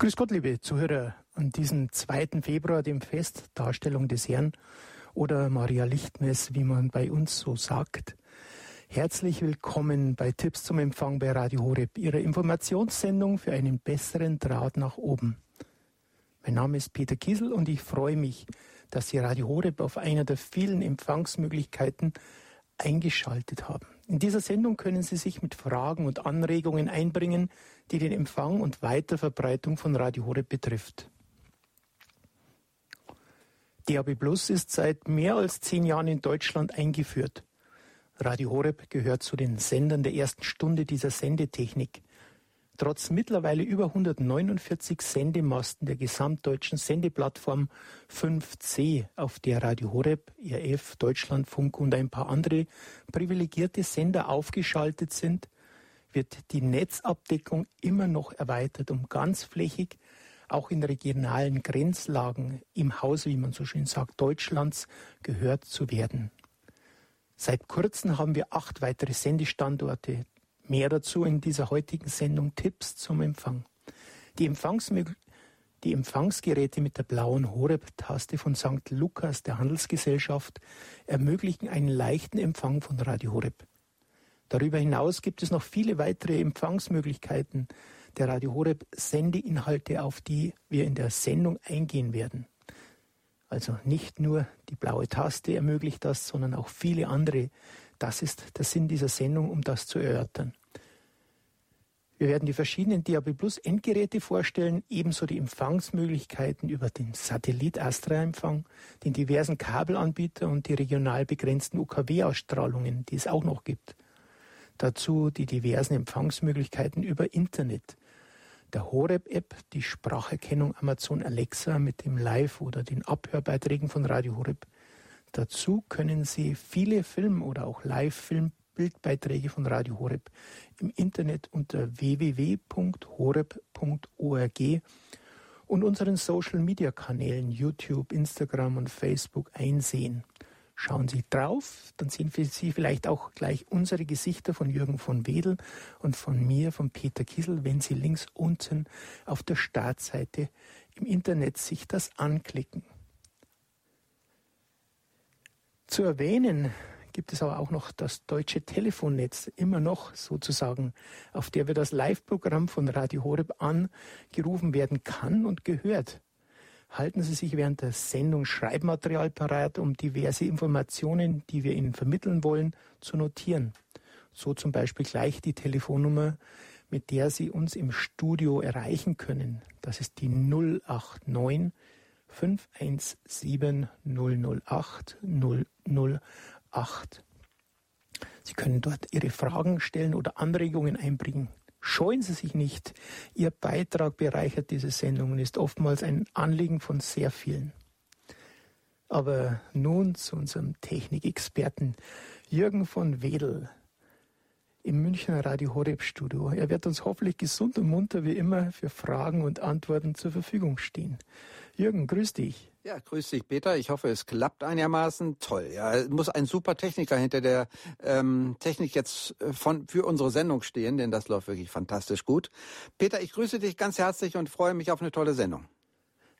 Grüß Gott, liebe Zuhörer, an diesem 2. Februar, dem Fest Darstellung des Herrn oder Maria Lichtmess, wie man bei uns so sagt. Herzlich willkommen bei Tipps zum Empfang bei Radio Horeb, Ihrer Informationssendung für einen besseren Draht nach oben. Mein Name ist Peter Kiesel und ich freue mich, dass Sie Radio Horeb auf einer der vielen Empfangsmöglichkeiten eingeschaltet haben. In dieser Sendung können Sie sich mit Fragen und Anregungen einbringen, die den Empfang und Weiterverbreitung von Radio Horeb betrifft. DAB Plus ist seit mehr als zehn Jahren in Deutschland eingeführt. Radio Horeb gehört zu den Sendern der ersten Stunde dieser Sendetechnik. Trotz mittlerweile über 149 Sendemasten der gesamtdeutschen Sendeplattform 5C, auf der Radio Horeb, RF, Deutschlandfunk und ein paar andere privilegierte Sender aufgeschaltet sind, wird die Netzabdeckung immer noch erweitert, um ganzflächig auch in regionalen Grenzlagen im Haus, wie man so schön sagt, Deutschlands gehört zu werden. Seit kurzem haben wir acht weitere Sendestandorte, Mehr dazu in dieser heutigen Sendung Tipps zum Empfang. Die, Empfangsmögl die Empfangsgeräte mit der blauen Horeb-Taste von St. Lukas der Handelsgesellschaft ermöglichen einen leichten Empfang von Radio Horeb. Darüber hinaus gibt es noch viele weitere Empfangsmöglichkeiten der Radio Horeb Sendeinhalte, auf die wir in der Sendung eingehen werden. Also nicht nur die blaue Taste ermöglicht das, sondern auch viele andere. Das ist der Sinn dieser Sendung, um das zu erörtern. Wir werden die verschiedenen DAB Plus Endgeräte vorstellen, ebenso die Empfangsmöglichkeiten über den Satellit Astra-Empfang, den diversen Kabelanbieter und die regional begrenzten UKW-Ausstrahlungen, die es auch noch gibt. Dazu die diversen Empfangsmöglichkeiten über Internet. Der Horeb-App, die Spracherkennung Amazon Alexa mit dem Live- oder den Abhörbeiträgen von Radio Horeb. Dazu können Sie viele Film- oder auch Live-Film Bildbeiträge von Radio Horeb im Internet unter www.horeb.org und unseren Social Media Kanälen YouTube, Instagram und Facebook einsehen. Schauen Sie drauf, dann sehen Sie vielleicht auch gleich unsere Gesichter von Jürgen von Wedel und von mir, von Peter Kiesel, wenn Sie links unten auf der Startseite im Internet sich das anklicken. Zu erwähnen gibt es aber auch noch das deutsche Telefonnetz, immer noch sozusagen, auf der wir das Live-Programm von Radio Horeb angerufen werden kann und gehört. Halten Sie sich während der Sendung Schreibmaterial parat, um diverse Informationen, die wir Ihnen vermitteln wollen, zu notieren. So zum Beispiel gleich die Telefonnummer, mit der Sie uns im Studio erreichen können. Das ist die 089 517 008 008. Sie können dort Ihre Fragen stellen oder Anregungen einbringen. Scheuen Sie sich nicht. Ihr Beitrag bereichert diese Sendung und ist oftmals ein Anliegen von sehr vielen. Aber nun zu unserem Technikexperten Jürgen von Wedel im Münchner Radio Horeb Studio. Er wird uns hoffentlich gesund und munter wie immer für Fragen und Antworten zur Verfügung stehen. Jürgen, grüß dich. Ja, grüß dich, Peter. Ich hoffe, es klappt einigermaßen. Toll. Ja, muss ein super Techniker hinter der ähm, Technik jetzt äh, von für unsere Sendung stehen, denn das läuft wirklich fantastisch gut. Peter, ich grüße dich ganz herzlich und freue mich auf eine tolle Sendung.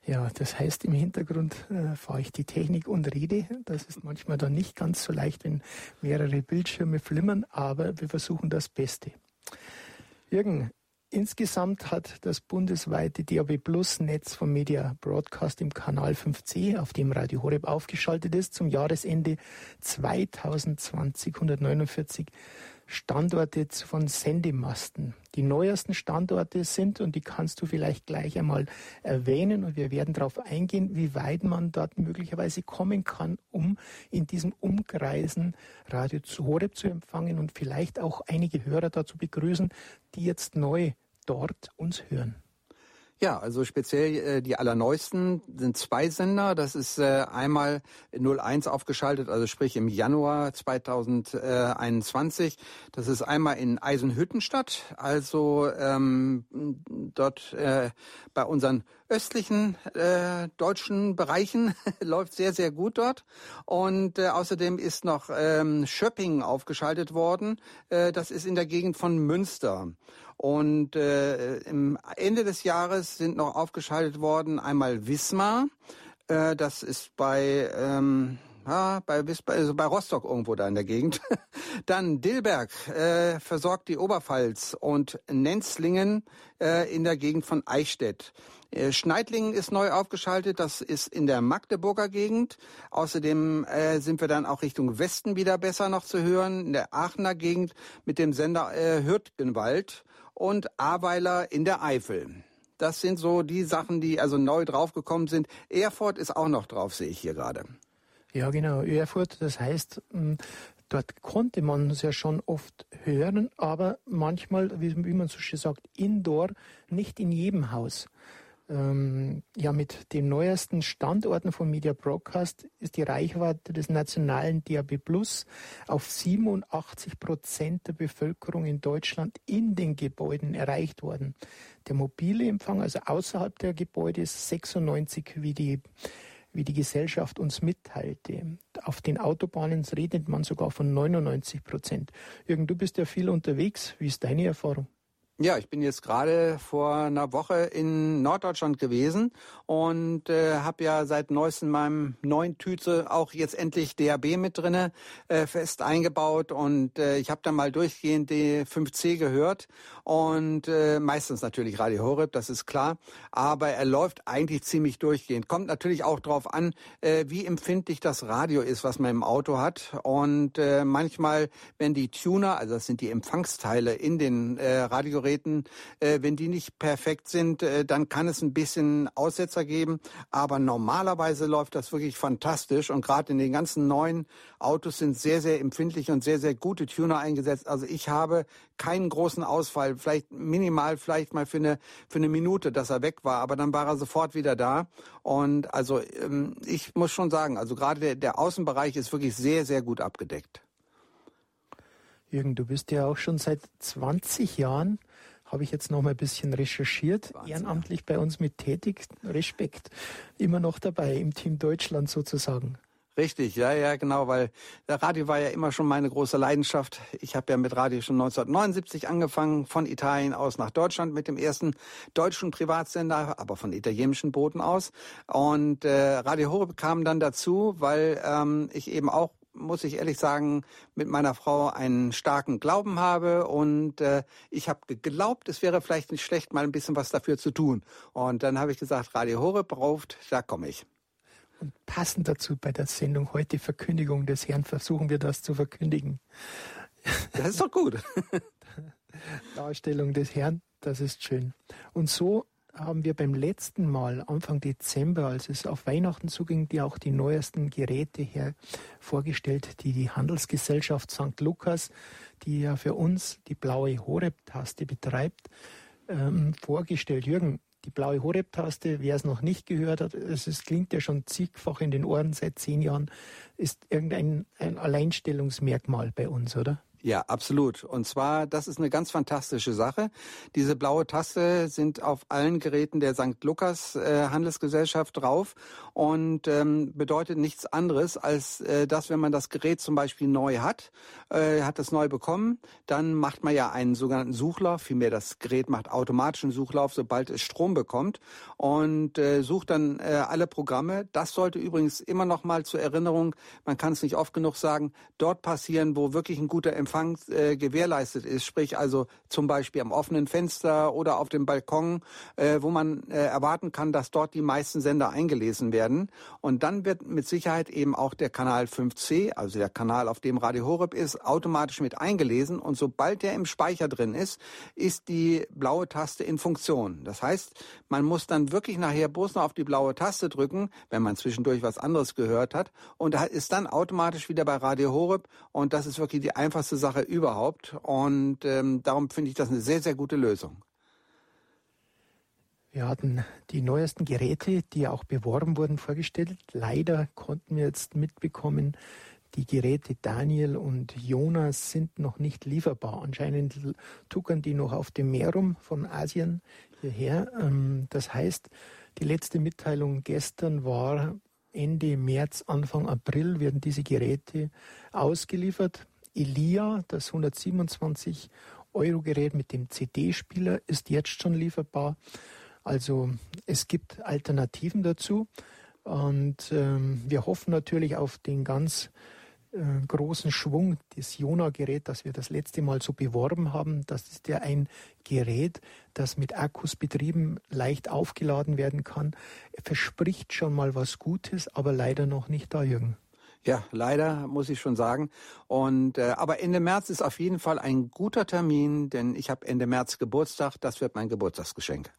Ja, das heißt, im Hintergrund äh, fahre ich die Technik und rede. Das ist manchmal dann nicht ganz so leicht, wenn mehrere Bildschirme flimmern, aber wir versuchen das Beste. Jürgen, insgesamt hat das bundesweite DAB Plus Netz vom Media Broadcast im Kanal 5C, auf dem Radio Horeb aufgeschaltet ist, zum Jahresende 2020 149 Standorte von Sendemasten. Die neuesten Standorte sind, und die kannst du vielleicht gleich einmal erwähnen, und wir werden darauf eingehen, wie weit man dort möglicherweise kommen kann, um in diesem Umkreisen Radio zu Horeb zu empfangen und vielleicht auch einige Hörer dazu begrüßen, die jetzt neu dort uns hören. Ja, also speziell äh, die allerneuesten sind zwei Sender. Das ist äh, einmal 01 aufgeschaltet, also sprich im Januar 2021. Das ist einmal in Eisenhüttenstadt, also ähm, dort äh, bei unseren östlichen äh, deutschen Bereichen läuft sehr, sehr gut dort. Und äh, außerdem ist noch ähm, Schöpping aufgeschaltet worden. Äh, das ist in der Gegend von Münster. Und äh, im Ende des Jahres sind noch aufgeschaltet worden einmal Wismar. Äh, das ist bei ähm, ja, bei, also bei Rostock irgendwo da in der Gegend. Dann Dillberg äh, versorgt die Oberpfalz und Nenzlingen äh, in der Gegend von Eichstätt. Äh, Schneidlingen ist neu aufgeschaltet, das ist in der Magdeburger Gegend. Außerdem äh, sind wir dann auch Richtung Westen wieder besser noch zu hören, in der Aachener Gegend mit dem Sender äh, Hürtgenwald und Aweiler in der Eifel. Das sind so die Sachen, die also neu draufgekommen sind. Erfurt ist auch noch drauf, sehe ich hier gerade. Ja, genau, Erfurt. Das heißt, hm, dort konnte man es ja schon oft hören, aber manchmal, wie, man so schön sagt, indoor, nicht in jedem Haus. Ähm, ja, mit den neuesten Standorten von Media Broadcast ist die Reichweite des nationalen DAB Plus auf 87 Prozent der Bevölkerung in Deutschland in den Gebäuden erreicht worden. Der mobile Empfang, also außerhalb der Gebäude, ist 96 wie die wie die Gesellschaft uns mitteilte. Auf den Autobahnen redet man sogar von 99 Prozent. Irgend, du bist ja viel unterwegs. Wie ist deine Erfahrung? Ja, ich bin jetzt gerade vor einer Woche in Norddeutschland gewesen und äh, habe ja seit neuestem meinem neuen Tüte auch jetzt endlich DAB mit drinne äh, fest eingebaut und äh, ich habe dann mal durchgehend die 5C gehört und äh, meistens natürlich Radio Horeb, das ist klar, aber er läuft eigentlich ziemlich durchgehend. Kommt natürlich auch darauf an, äh, wie empfindlich das Radio ist, was man im Auto hat und äh, manchmal, wenn die Tuner, also das sind die Empfangsteile in den äh, Radiogeräten Geräten, äh, wenn die nicht perfekt sind, äh, dann kann es ein bisschen Aussetzer geben. Aber normalerweise läuft das wirklich fantastisch und gerade in den ganzen neuen Autos sind sehr, sehr empfindlich und sehr, sehr gute Tuner eingesetzt. Also ich habe keinen großen Ausfall, vielleicht minimal, vielleicht mal für eine, für eine Minute, dass er weg war, aber dann war er sofort wieder da. Und also ähm, ich muss schon sagen, also gerade der, der Außenbereich ist wirklich sehr, sehr gut abgedeckt. Jürgen, du bist ja auch schon seit 20 Jahren habe ich jetzt noch mal ein bisschen recherchiert, Wahnsinn, ehrenamtlich bei uns mit tätig. Respekt, immer noch dabei im Team Deutschland sozusagen. Richtig, ja, ja, genau, weil der Radio war ja immer schon meine große Leidenschaft. Ich habe ja mit Radio schon 1979 angefangen, von Italien aus nach Deutschland mit dem ersten deutschen Privatsender, aber von italienischen Booten aus. Und äh, Radio Horeb kam dann dazu, weil ähm, ich eben auch muss ich ehrlich sagen, mit meiner Frau einen starken Glauben habe und äh, ich habe geglaubt, es wäre vielleicht nicht schlecht, mal ein bisschen was dafür zu tun. Und dann habe ich gesagt, Radio Horeb braucht, da komme ich. Und passend dazu bei der Sendung heute Verkündigung des Herrn versuchen wir das zu verkündigen. Das ist doch gut. Darstellung des Herrn, das ist schön. Und so haben wir beim letzten Mal, Anfang Dezember, als es auf Weihnachten zuging, die auch die neuesten Geräte her vorgestellt, die die Handelsgesellschaft St. Lukas, die ja für uns die blaue Horeb-Taste betreibt, ähm, vorgestellt. Jürgen, die blaue Horeb-Taste, wer es noch nicht gehört hat, es ist, klingt ja schon zigfach in den Ohren seit zehn Jahren, ist irgendein ein Alleinstellungsmerkmal bei uns, oder? Ja, absolut. Und zwar, das ist eine ganz fantastische Sache. Diese blaue Taste sind auf allen Geräten der St. Lukas äh, Handelsgesellschaft drauf und ähm, bedeutet nichts anderes, als äh, dass, wenn man das Gerät zum Beispiel neu hat, äh, hat es neu bekommen, dann macht man ja einen sogenannten Suchlauf, vielmehr das Gerät macht automatischen Suchlauf, sobald es Strom bekommt und äh, sucht dann äh, alle Programme. Das sollte übrigens immer noch mal zur Erinnerung, man kann es nicht oft genug sagen, dort passieren, wo wirklich ein guter Empfang Empfang äh, gewährleistet ist, sprich also zum Beispiel am offenen Fenster oder auf dem Balkon, äh, wo man äh, erwarten kann, dass dort die meisten Sender eingelesen werden. Und dann wird mit Sicherheit eben auch der Kanal 5C, also der Kanal, auf dem Radio Horeb ist, automatisch mit eingelesen. Und sobald der im Speicher drin ist, ist die blaue Taste in Funktion. Das heißt, man muss dann wirklich nachher bloß noch auf die blaue Taste drücken, wenn man zwischendurch was anderes gehört hat. Und ist dann automatisch wieder bei Radio Horeb. Und das ist wirklich die einfachste Sache überhaupt. Und ähm, darum finde ich das eine sehr, sehr gute Lösung. Wir hatten die neuesten Geräte, die auch beworben wurden, vorgestellt. Leider konnten wir jetzt mitbekommen, die Geräte Daniel und Jonas sind noch nicht lieferbar. Anscheinend tuckern die noch auf dem Meer rum von Asien hierher. Ähm, das heißt, die letzte Mitteilung gestern war, Ende März, Anfang April werden diese Geräte ausgeliefert. Elia, das 127 Euro-Gerät mit dem CD-Spieler ist jetzt schon lieferbar. Also es gibt Alternativen dazu. Und ähm, wir hoffen natürlich auf den ganz äh, großen Schwung des Jona-Gerät, das wir das letzte Mal so beworben haben. Das ist ja ein Gerät, das mit Akkus betrieben leicht aufgeladen werden kann. Er verspricht schon mal was Gutes, aber leider noch nicht da, Jürgen. Ja, leider muss ich schon sagen. Und äh, aber Ende März ist auf jeden Fall ein guter Termin, denn ich habe Ende März Geburtstag. Das wird mein Geburtstagsgeschenk.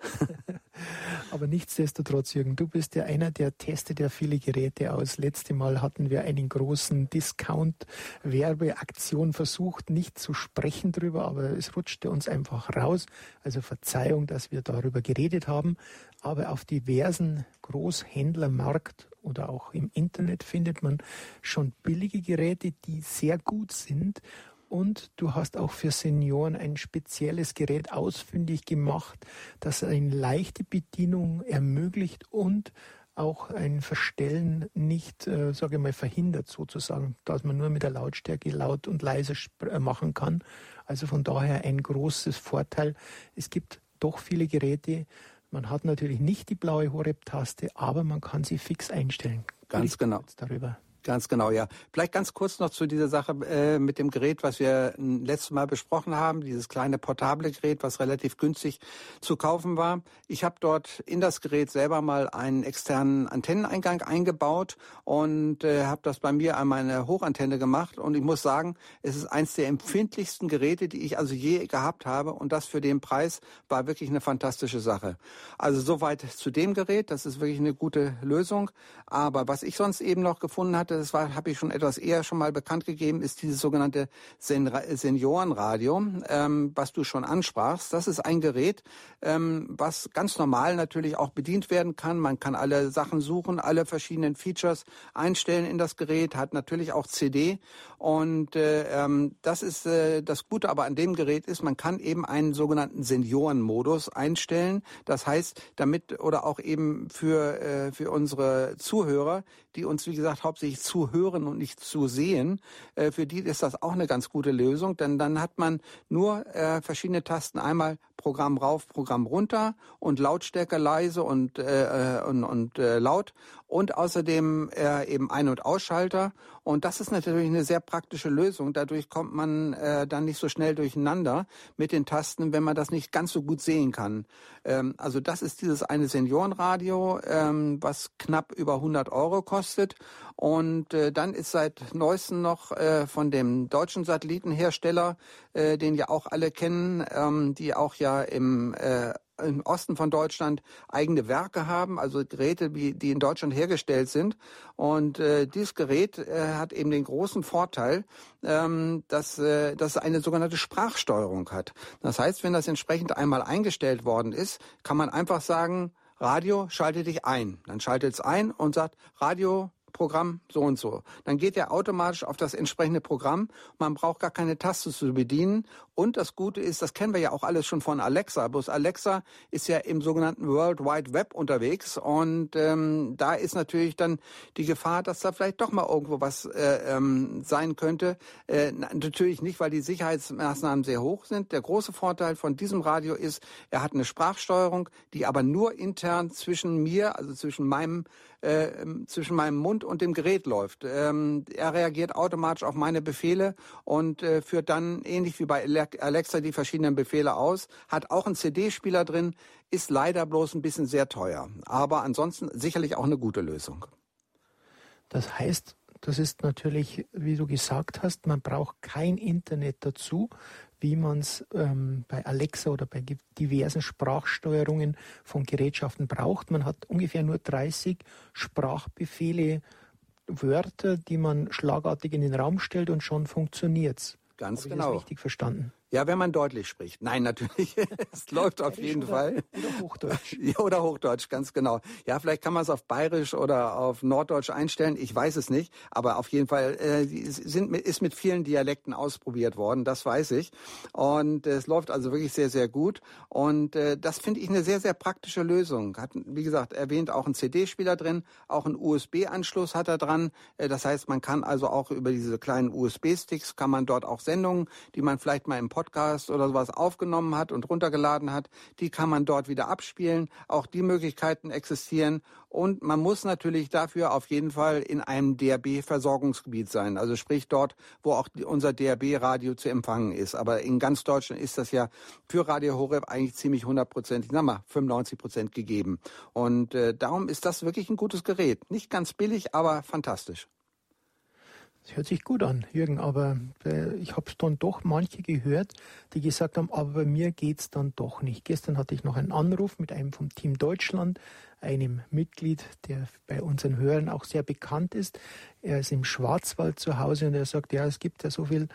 Aber nichtsdestotrotz, Jürgen, du bist ja einer, der testet ja viele Geräte aus. Letzte Mal hatten wir einen großen Discount-Werbeaktion versucht, nicht zu sprechen drüber, aber es rutschte uns einfach raus. Also Verzeihung, dass wir darüber geredet haben. Aber auf diversen Großhändlermarkt oder auch im Internet findet man schon billige Geräte, die sehr gut sind und du hast auch für Senioren ein spezielles Gerät ausfindig gemacht, das eine leichte Bedienung ermöglicht und auch ein Verstellen nicht, äh, sage ich mal, verhindert sozusagen, dass man nur mit der Lautstärke laut und leise äh, machen kann. Also von daher ein großes Vorteil. Es gibt doch viele Geräte. Man hat natürlich nicht die blaue Horeb-Taste, aber man kann sie fix einstellen. Ganz genau. Darüber. Ganz genau, ja. Vielleicht ganz kurz noch zu dieser Sache äh, mit dem Gerät, was wir letztes Mal besprochen haben, dieses kleine portable Gerät, was relativ günstig zu kaufen war. Ich habe dort in das Gerät selber mal einen externen Antenneneingang eingebaut und äh, habe das bei mir an meine Hochantenne gemacht. Und ich muss sagen, es ist eins der empfindlichsten Geräte, die ich also je gehabt habe. Und das für den Preis war wirklich eine fantastische Sache. Also soweit zu dem Gerät. Das ist wirklich eine gute Lösung. Aber was ich sonst eben noch gefunden hatte, das war, habe ich schon etwas eher schon mal bekannt gegeben, ist dieses sogenannte Sen Seniorenradio, ähm, was du schon ansprachst. Das ist ein Gerät, ähm, was ganz normal natürlich auch bedient werden kann. Man kann alle Sachen suchen, alle verschiedenen Features einstellen in das Gerät, hat natürlich auch CD. Und äh, ähm, das ist äh, das Gute aber an dem Gerät ist, man kann eben einen sogenannten Seniorenmodus einstellen. Das heißt, damit oder auch eben für, äh, für unsere Zuhörer, die uns, wie gesagt, hauptsächlich zu hören und nicht zu sehen, äh, für die ist das auch eine ganz gute Lösung, denn dann hat man nur äh, verschiedene Tasten. Einmal Programm rauf, Programm runter und Lautstärke leise und, äh, äh, und, und äh, laut und außerdem äh, eben Ein- und Ausschalter. Und das ist natürlich eine sehr praktische Lösung. Dadurch kommt man äh, dann nicht so schnell durcheinander mit den Tasten, wenn man das nicht ganz so gut sehen kann. Ähm, also das ist dieses eine Seniorenradio, ähm, was knapp über 100 Euro kostet. Und äh, dann ist seit neuestem noch äh, von dem deutschen Satellitenhersteller, äh, den ja auch alle kennen, ähm, die auch ja im äh, im Osten von Deutschland eigene Werke haben, also Geräte, die in Deutschland hergestellt sind. Und äh, dieses Gerät äh, hat eben den großen Vorteil, ähm, dass, äh, dass es eine sogenannte Sprachsteuerung hat. Das heißt, wenn das entsprechend einmal eingestellt worden ist, kann man einfach sagen, Radio, schalte dich ein. Dann schaltet es ein und sagt, Radio, Programm so und so. Dann geht er automatisch auf das entsprechende Programm. Man braucht gar keine Taste zu bedienen. Und das Gute ist, das kennen wir ja auch alles schon von Alexa. Bloß Alexa ist ja im sogenannten World Wide Web unterwegs. Und ähm, da ist natürlich dann die Gefahr, dass da vielleicht doch mal irgendwo was äh, ähm, sein könnte. Äh, natürlich nicht, weil die Sicherheitsmaßnahmen sehr hoch sind. Der große Vorteil von diesem Radio ist, er hat eine Sprachsteuerung, die aber nur intern zwischen mir, also zwischen meinem äh, zwischen meinem Mund und dem Gerät läuft. Ähm, er reagiert automatisch auf meine Befehle und äh, führt dann ähnlich wie bei Alexa die verschiedenen Befehle aus. Hat auch einen CD-Spieler drin, ist leider bloß ein bisschen sehr teuer. Aber ansonsten sicherlich auch eine gute Lösung. Das heißt, das ist natürlich, wie du gesagt hast, man braucht kein Internet dazu wie man es ähm, bei Alexa oder bei diversen Sprachsteuerungen von Gerätschaften braucht. Man hat ungefähr nur 30 Sprachbefehle, Wörter, die man schlagartig in den Raum stellt und schon funktioniert's. Ganz Habe genau. Ich das richtig verstanden? Ja, wenn man deutlich spricht. Nein, natürlich. es läuft auf jeden oder, Fall. Oder Hochdeutsch. Ja, oder Hochdeutsch, ganz genau. Ja, vielleicht kann man es auf Bayerisch oder auf Norddeutsch einstellen. Ich weiß es nicht. Aber auf jeden Fall äh, sind, ist mit vielen Dialekten ausprobiert worden. Das weiß ich. Und äh, es läuft also wirklich sehr, sehr gut. Und äh, das finde ich eine sehr, sehr praktische Lösung. Hat, wie gesagt, erwähnt auch einen CD-Spieler drin. Auch einen USB-Anschluss hat er dran. Äh, das heißt, man kann also auch über diese kleinen USB-Sticks kann man dort auch Sendungen, die man vielleicht mal im Podcast oder sowas aufgenommen hat und runtergeladen hat, die kann man dort wieder abspielen. Auch die Möglichkeiten existieren. Und man muss natürlich dafür auf jeden Fall in einem DRB-Versorgungsgebiet sein. Also sprich dort, wo auch unser DRB-Radio zu empfangen ist. Aber in ganz Deutschland ist das ja für Radio Horeb eigentlich ziemlich 100 Prozent, ich sag mal 95 Prozent gegeben. Und äh, darum ist das wirklich ein gutes Gerät. Nicht ganz billig, aber fantastisch. Hört sich gut an, Jürgen, aber äh, ich habe dann doch manche gehört, die gesagt haben, aber bei mir geht es dann doch nicht. Gestern hatte ich noch einen Anruf mit einem vom Team Deutschland, einem Mitglied, der bei unseren Hörern auch sehr bekannt ist. Er ist im Schwarzwald zu Hause und er sagt, ja, es gibt ja so viel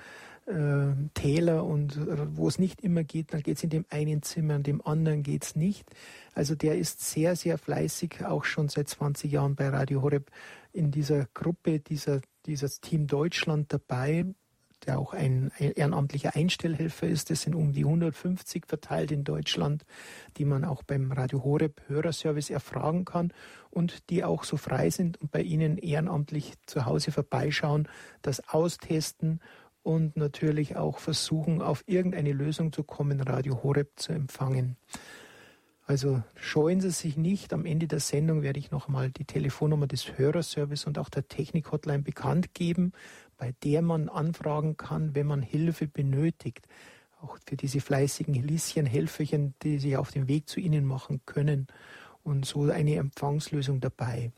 äh, Täler und äh, wo es nicht immer geht, dann geht es in dem einen Zimmer, in dem anderen geht es nicht. Also der ist sehr, sehr fleißig, auch schon seit 20 Jahren bei Radio Horeb in dieser Gruppe, dieser, dieses Team Deutschland dabei, der auch ein ehrenamtlicher Einstellhelfer ist. Das sind um die 150 verteilt in Deutschland, die man auch beim Radio Horeb Hörerservice erfragen kann und die auch so frei sind und bei Ihnen ehrenamtlich zu Hause vorbeischauen, das austesten und natürlich auch versuchen, auf irgendeine Lösung zu kommen, Radio Horeb zu empfangen. Also scheuen Sie sich nicht. Am Ende der Sendung werde ich nochmal die Telefonnummer des Hörerservice und auch der Technik-Hotline bekannt geben, bei der man anfragen kann, wenn man Hilfe benötigt. Auch für diese fleißigen Lieschen, Helferchen, die sich auf den Weg zu Ihnen machen können. Und so eine Empfangslösung dabei.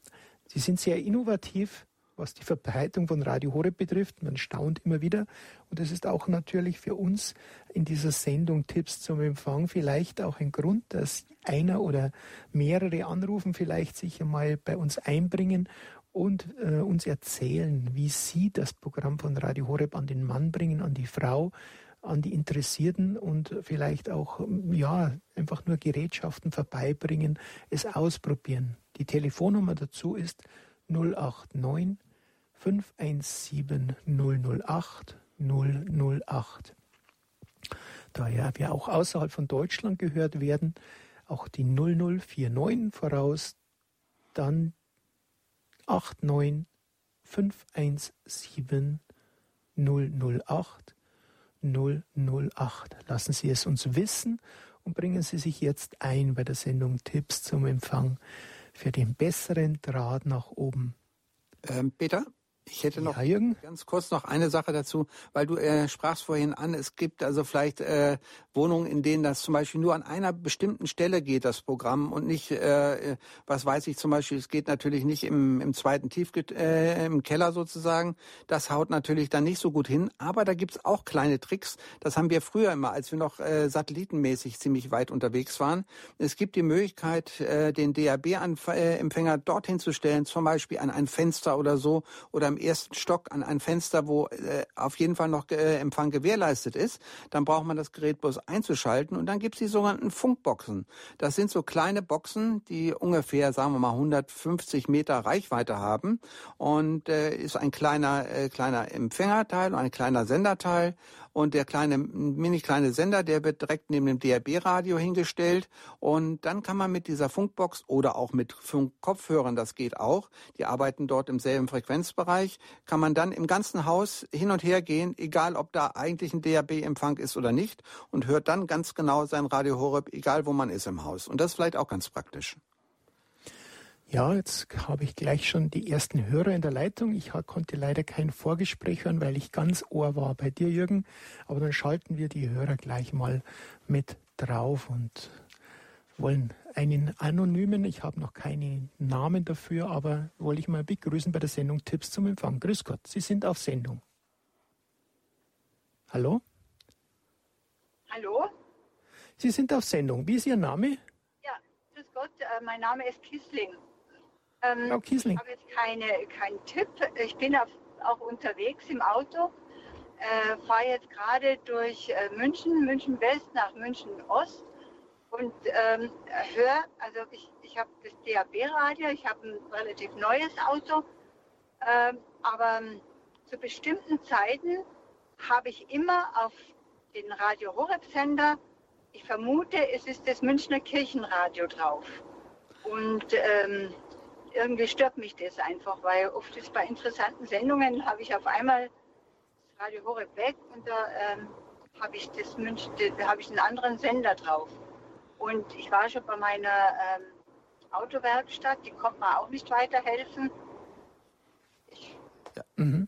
Sie sind sehr innovativ, was die Verbreitung von Radio Horeb betrifft. Man staunt immer wieder. Und es ist auch natürlich für uns in dieser Sendung Tipps zum Empfang vielleicht auch ein Grund, dass einer oder mehrere anrufen, vielleicht sich einmal bei uns einbringen und äh, uns erzählen, wie sie das Programm von Radio Horeb an den Mann bringen, an die Frau, an die Interessierten und vielleicht auch ja einfach nur Gerätschaften vorbeibringen, es ausprobieren. Die Telefonnummer dazu ist 089 517 008 008. Daher wir auch außerhalb von Deutschland gehört werden, auch die 0049 voraus, dann 89 517 008 008. Lassen Sie es uns wissen und bringen Sie sich jetzt ein bei der Sendung Tipps zum Empfang für den besseren Draht nach oben. Ähm, Peter? Ich hätte noch ja, ganz kurz noch eine Sache dazu, weil du äh, sprachst vorhin an, es gibt also vielleicht äh, Wohnungen, in denen das zum Beispiel nur an einer bestimmten Stelle geht, das Programm und nicht, äh, was weiß ich zum Beispiel, es geht natürlich nicht im, im zweiten Tief, äh, im Keller sozusagen. Das haut natürlich dann nicht so gut hin, aber da gibt's auch kleine Tricks. Das haben wir früher immer, als wir noch äh, satellitenmäßig ziemlich weit unterwegs waren. Es gibt die Möglichkeit, äh, den DAB-Empfänger dorthin zu stellen, zum Beispiel an ein Fenster oder so oder im ersten Stock an ein Fenster, wo äh, auf jeden Fall noch äh, Empfang gewährleistet ist. Dann braucht man das Gerät bloß einzuschalten und dann gibt es die sogenannten Funkboxen. Das sind so kleine Boxen, die ungefähr, sagen wir mal, 150 Meter Reichweite haben und äh, ist ein kleiner, äh, kleiner Empfängerteil und ein kleiner Senderteil und der kleine, mini kleine Sender, der wird direkt neben dem DRB-Radio hingestellt. Und dann kann man mit dieser Funkbox oder auch mit Funkkopfhörern, das geht auch, die arbeiten dort im selben Frequenzbereich, kann man dann im ganzen Haus hin und her gehen, egal ob da eigentlich ein DRB-Empfang ist oder nicht, und hört dann ganz genau sein Radio Horeb, egal wo man ist im Haus. Und das ist vielleicht auch ganz praktisch. Ja, jetzt habe ich gleich schon die ersten Hörer in der Leitung. Ich konnte leider kein Vorgespräch hören, weil ich ganz ohr war bei dir, Jürgen. Aber dann schalten wir die Hörer gleich mal mit drauf und wollen einen anonymen, ich habe noch keinen Namen dafür, aber wollte ich mal begrüßen bei der Sendung Tipps zum Empfang. Grüß Gott, Sie sind auf Sendung. Hallo? Hallo? Sie sind auf Sendung. Wie ist Ihr Name? Ja, grüß Gott, äh, mein Name ist Kissling. Ähm, Frau Kiesling. Ich habe jetzt keine, keinen Tipp. Ich bin auf, auch unterwegs im Auto. Äh, fahre jetzt gerade durch äh, München, München West nach München Ost und ähm, höre, also ich, ich habe das DAB-Radio, ich habe ein relativ neues Auto, äh, aber ähm, zu bestimmten Zeiten habe ich immer auf den Radio Horeb-Sender, ich vermute, es ist das Münchner Kirchenradio drauf. Und ähm, irgendwie stört mich das einfach, weil oft ist bei interessanten Sendungen habe ich auf einmal das Radio Horeb weg und da ähm, habe ich das München, da habe ich einen anderen Sender drauf. Und ich war schon bei meiner ähm, Autowerkstatt, die konnte mir auch nicht weiterhelfen. Ich, ja. mhm.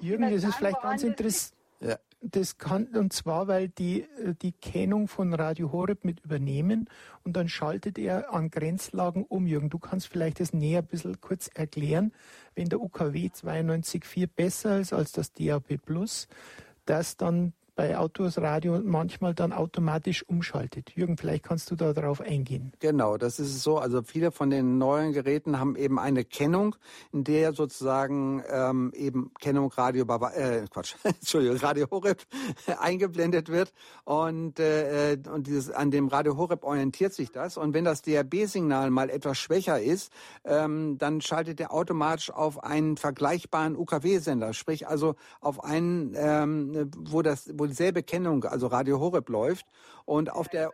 Jürgen, das ist vielleicht ganz interessant. Ja. Das kann, und zwar, weil die äh, die Kennung von Radio Horeb mit übernehmen und dann schaltet er an Grenzlagen um. Jürgen, du kannst vielleicht das näher ein bisschen kurz erklären, wenn der UKW 92.4 besser ist als das DAB Plus, dass dann bei Autos Radio manchmal dann automatisch umschaltet. Jürgen, vielleicht kannst du da drauf eingehen. Genau, das ist so. Also viele von den neuen Geräten haben eben eine Kennung, in der sozusagen ähm, eben Kennung Radio äh, Quatsch, Entschuldigung, Radio Horeb eingeblendet wird und äh, und dieses an dem Radio Horeb orientiert sich das und wenn das DRB-Signal mal etwas schwächer ist, ähm, dann schaltet er automatisch auf einen vergleichbaren UKW-Sender, sprich also auf einen, ähm, wo das wo dieselbe Kennung, also Radio Horeb läuft. Und auf der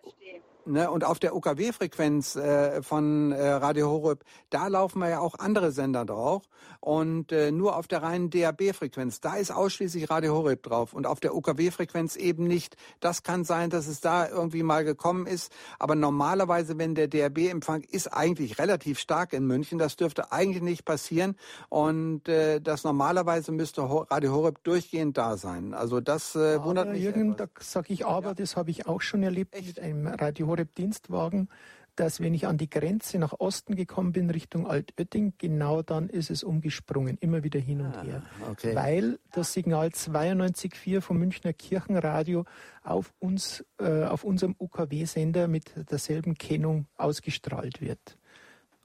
Ne, und auf der UKW-Frequenz äh, von äh, Radio Horeb, da laufen wir ja auch andere Sender drauf. Und äh, nur auf der reinen DAB-Frequenz, da ist ausschließlich Radio Horeb drauf. Und auf der UKW-Frequenz eben nicht. Das kann sein, dass es da irgendwie mal gekommen ist. Aber normalerweise, wenn der DAB-Empfang ist eigentlich relativ stark in München, das dürfte eigentlich nicht passieren. Und äh, das normalerweise müsste Radio Horeb durchgehend da sein. Also das äh, wundert mich. Jürgen, etwas. da sage ich aber, ja. das habe ich auch schon erlebt Echt? mit einem Radio Horeb Horeb-Dienstwagen, dass wenn ich an die Grenze nach Osten gekommen bin, Richtung Altötting, genau dann ist es umgesprungen, immer wieder hin und ah, her. Okay. Weil das Signal 92.4 vom Münchner Kirchenradio auf uns, äh, auf unserem UKW-Sender mit derselben Kennung ausgestrahlt wird.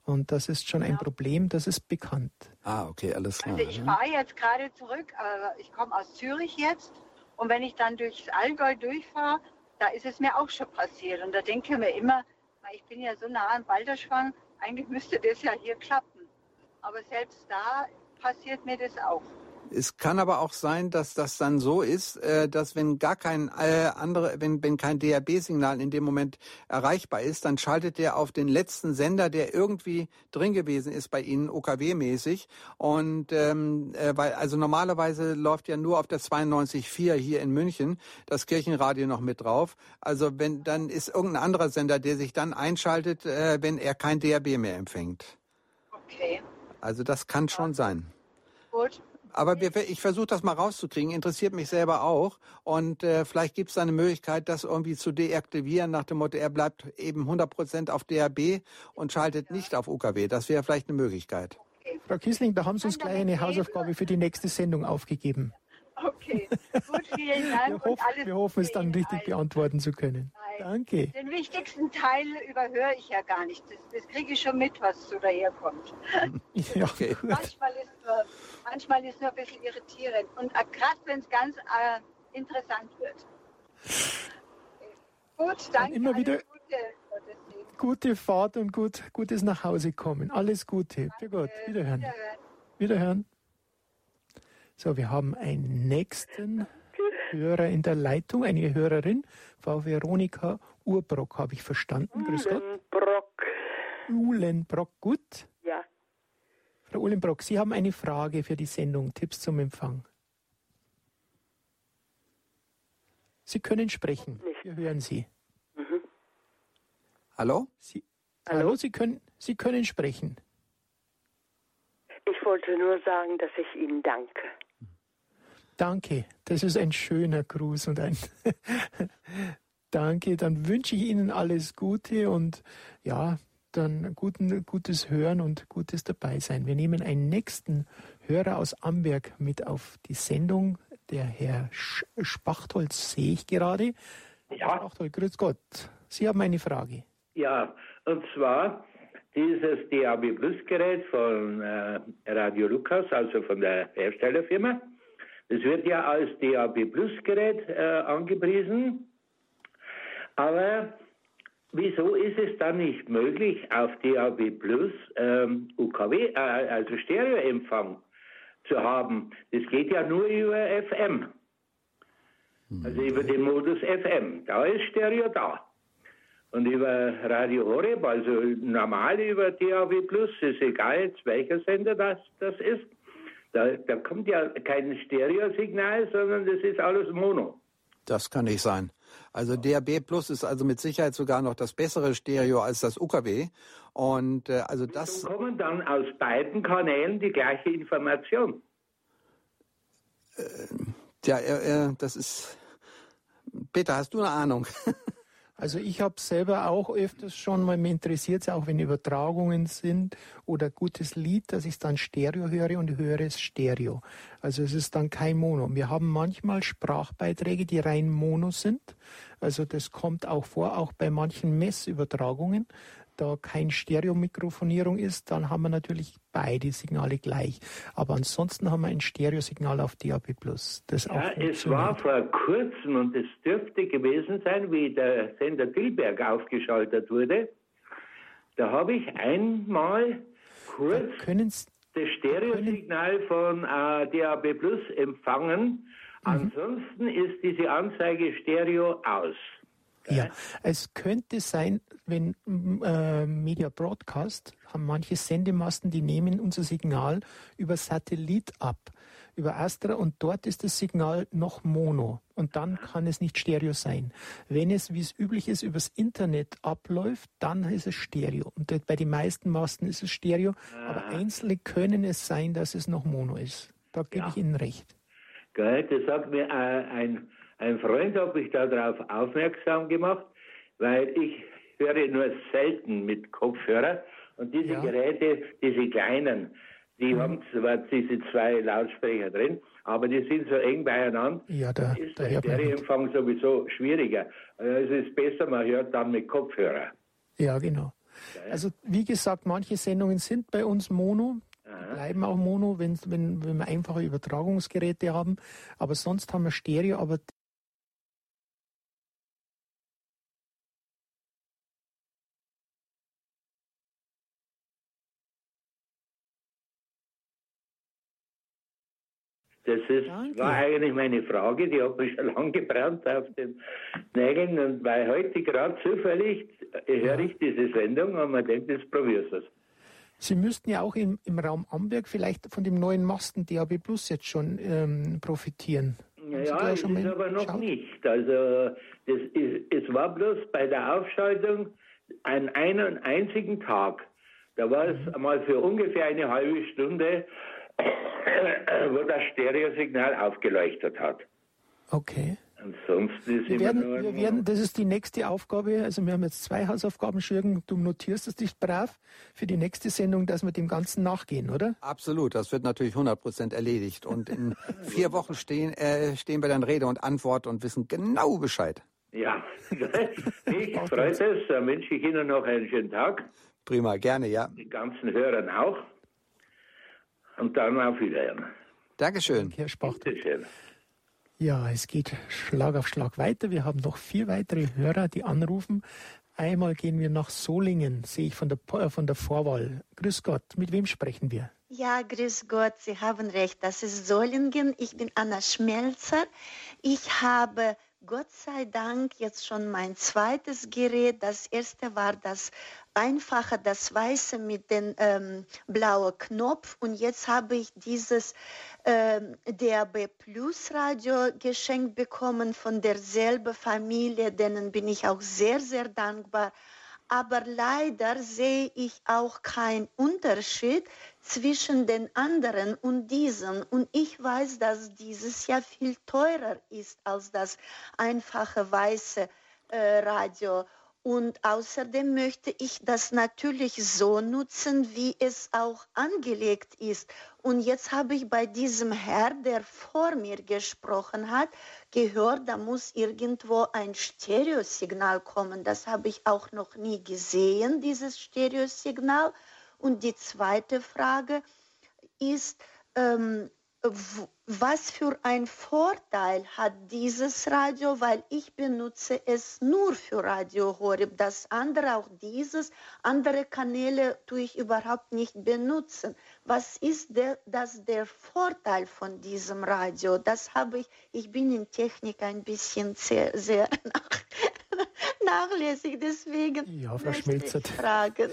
Und das ist schon ein Problem, das ist bekannt. Ah, okay, alles klar. Also ich fahre jetzt gerade zurück, äh, ich komme aus Zürich jetzt und wenn ich dann durchs Allgäu durchfahre, da ist es mir auch schon passiert. Und da denke ich mir immer, ich bin ja so nah an Balderschwang, eigentlich müsste das ja hier klappen. Aber selbst da passiert mir das auch. Es kann aber auch sein, dass das dann so ist, äh, dass wenn gar kein äh, andere, wenn, wenn kein DAB-Signal in dem Moment erreichbar ist, dann schaltet der auf den letzten Sender, der irgendwie drin gewesen ist bei Ihnen, OKW-mäßig. Und ähm, äh, weil also normalerweise läuft ja nur auf der 92.4 hier in München das Kirchenradio noch mit drauf. Also wenn dann ist irgendein anderer Sender, der sich dann einschaltet, äh, wenn er kein DAB mehr empfängt. Okay. Also das kann schon sein. Gut. Aber wir, ich versuche das mal rauszukriegen, interessiert mich selber auch. Und äh, vielleicht gibt es eine Möglichkeit, das irgendwie zu deaktivieren, nach dem Motto, er bleibt eben 100 Prozent auf DAB und schaltet nicht auf UKW. Das wäre vielleicht eine Möglichkeit. Frau Kiesling, da haben Sie uns gleich eine Hausaufgabe für die nächste Sendung aufgegeben. Okay, gut, vielen Dank. Wir, hoff, wir hoffen, es dann richtig beantworten zu können. Danke. Den wichtigsten Teil überhöre ich ja gar nicht. Das, das kriege ich schon mit, was so daherkommt. ja, okay. manchmal, ist nur, manchmal ist nur ein bisschen irritierend. Und gerade wenn es ganz äh, interessant wird. Gut, danke. immer wieder gute, gute Fahrt und gut, gutes Nachhausekommen. Alles Gute. Für Gott. Wiederhören. Wiederhören. Wiederhören. So, wir haben einen nächsten Hörer in der Leitung, eine Hörerin, Frau Veronika Urbrock, habe ich verstanden. Grüß Gott. Uhlenbrock. Uhlenbrock, gut. Ja. Frau Uhlenbrock, Sie haben eine Frage für die Sendung Tipps zum Empfang. Sie können sprechen. Wir hören Sie. Mhm. Hallo? Sie, hallo? hallo, Sie, können, Sie können sprechen. Ich wollte nur sagen, dass ich Ihnen danke. Danke, das ist ein schöner Gruß und ein Danke. Dann wünsche ich Ihnen alles Gute und ja, dann guten, gutes Hören und gutes Dabeisein. Wir nehmen einen nächsten Hörer aus Amberg mit auf die Sendung. Der Herr Spachtholz sehe ich gerade. Ja. Spachtholz, grüß Gott. Sie haben eine Frage. Ja, und zwar dieses DAB Plus Gerät von äh, Radio Lukas, also von der Herstellerfirma. Das wird ja als DAB Plus Gerät äh, angepriesen. Aber wieso ist es dann nicht möglich, auf DAB Plus ähm, UKW, äh, also Stereoempfang zu haben? Das geht ja nur über FM. Also über den Modus FM. Da ist Stereo da. Und über Radio Horeb, also normal über DAB Plus, ist egal jetzt welcher Sender das, das ist, da, da kommt ja kein Stereosignal, sondern das ist alles Mono. Das kann nicht sein. Also DAB Plus ist also mit Sicherheit sogar noch das bessere Stereo als das UKW. Und äh, also das. So kommen dann aus beiden Kanälen die gleiche Information. Äh, ja, äh, das ist. Peter, hast du eine Ahnung? Also ich habe selber auch öfters schon mal, mir interessiert es auch, wenn Übertragungen sind oder gutes Lied, dass ich es dann Stereo höre und höre es Stereo. Also es ist dann kein Mono. Wir haben manchmal Sprachbeiträge, die rein Mono sind. Also das kommt auch vor, auch bei manchen Messübertragungen da kein Stereomikrofonierung ist, dann haben wir natürlich beide Signale gleich. Aber ansonsten haben wir ein Stereosignal auf DAB+. Das ja, es war vor kurzem und es dürfte gewesen sein, wie der Sender Dilberg aufgeschaltet wurde. Da habe ich einmal kurz das Stereosignal von äh, DAB Plus empfangen. Mhm. Ansonsten ist diese Anzeige Stereo aus. Ja, es könnte sein, wenn äh, Media Broadcast haben manche Sendemasten, die nehmen unser Signal über Satellit ab, über Astra und dort ist das Signal noch Mono und dann kann es nicht Stereo sein. Wenn es, wie es üblich ist, übers Internet abläuft, dann ist es Stereo. Und bei den meisten Masten ist es Stereo, aber einzelne können es sein, dass es noch Mono ist. Da gebe ja. ich Ihnen recht. Geil, das sagt mir äh, ein ein Freund hat mich darauf aufmerksam gemacht, weil ich höre nur selten mit Kopfhörer und diese ja. Geräte, diese kleinen, die mhm. haben zwar diese zwei Lautsprecher drin, aber die sind so eng beieinander. Ja, da, ist der Stereoempfang sowieso schwieriger. Also es ist besser, man hört dann mit Kopfhörer. Ja, genau. Also wie gesagt, manche Sendungen sind bei uns Mono, bleiben auch Mono, wenn, wenn, wenn wir einfache Übertragungsgeräte haben. Aber sonst haben wir Stereo, aber Das ist, war eigentlich meine Frage, die hat mich schon lange gebrannt auf den Nägeln. Und weil heute gerade zufällig höre ich diese Sendung und man denkt, jetzt probierst du es. Sie müssten ja auch im, im Raum Amberg vielleicht von dem neuen Masten DAB Plus jetzt schon ähm, profitieren. Ja, es ist aber noch schaut? nicht. Also das ist, es war bloß bei der Aufschaltung an einem einzigen Tag. Da war es mhm. einmal für ungefähr eine halbe Stunde wo das Stereosignal aufgeleuchtet hat. Okay. Ansonsten ist wir werden, nur wir werden, das ist die nächste Aufgabe. Also wir haben jetzt zwei Hausaufgaben, Schürgen. Du notierst es dich brav für die nächste Sendung, dass wir dem Ganzen nachgehen, oder? Absolut. Das wird natürlich 100 Prozent erledigt. Und in vier Wochen stehen, äh, stehen wir dann Rede und Antwort und wissen genau Bescheid. Ja, ich freue es. Dann wünsche ich Ihnen noch einen schönen Tag. Prima, gerne, ja. Die ganzen Hörern auch. Und dann auf Wiederhören. Dankeschön. Herr Spachter. Ja, es geht Schlag auf Schlag weiter. Wir haben noch vier weitere Hörer, die anrufen. Einmal gehen wir nach Solingen, sehe ich von der, äh, von der Vorwahl. Grüß Gott, mit wem sprechen wir? Ja, grüß Gott, Sie haben recht, das ist Solingen. Ich bin Anna Schmelzer. Ich habe Gott sei Dank jetzt schon mein zweites Gerät. Das erste war das einfache, das weiße mit dem ähm, blauen Knopf. Und jetzt habe ich dieses ähm, DAB Plus Radio geschenkt bekommen von derselben Familie. Denen bin ich auch sehr, sehr dankbar. Aber leider sehe ich auch keinen Unterschied zwischen den anderen und diesen. Und ich weiß, dass dieses ja viel teurer ist als das einfache weiße äh, Radio. Und außerdem möchte ich das natürlich so nutzen, wie es auch angelegt ist. Und jetzt habe ich bei diesem Herr, der vor mir gesprochen hat, gehört, da muss irgendwo ein Stereosignal kommen. Das habe ich auch noch nie gesehen, dieses Stereosignal. Und die zweite Frage ist, ähm, was für ein Vorteil hat dieses Radio, weil ich benutze es nur für Radio Horeb. Das andere, auch dieses, andere Kanäle tue ich überhaupt nicht benutzen. Was ist der, das der Vorteil von diesem Radio? Das habe ich, ich bin in Technik ein bisschen sehr, sehr nach, nachlässig, deswegen ja, verschmelzt. fragen.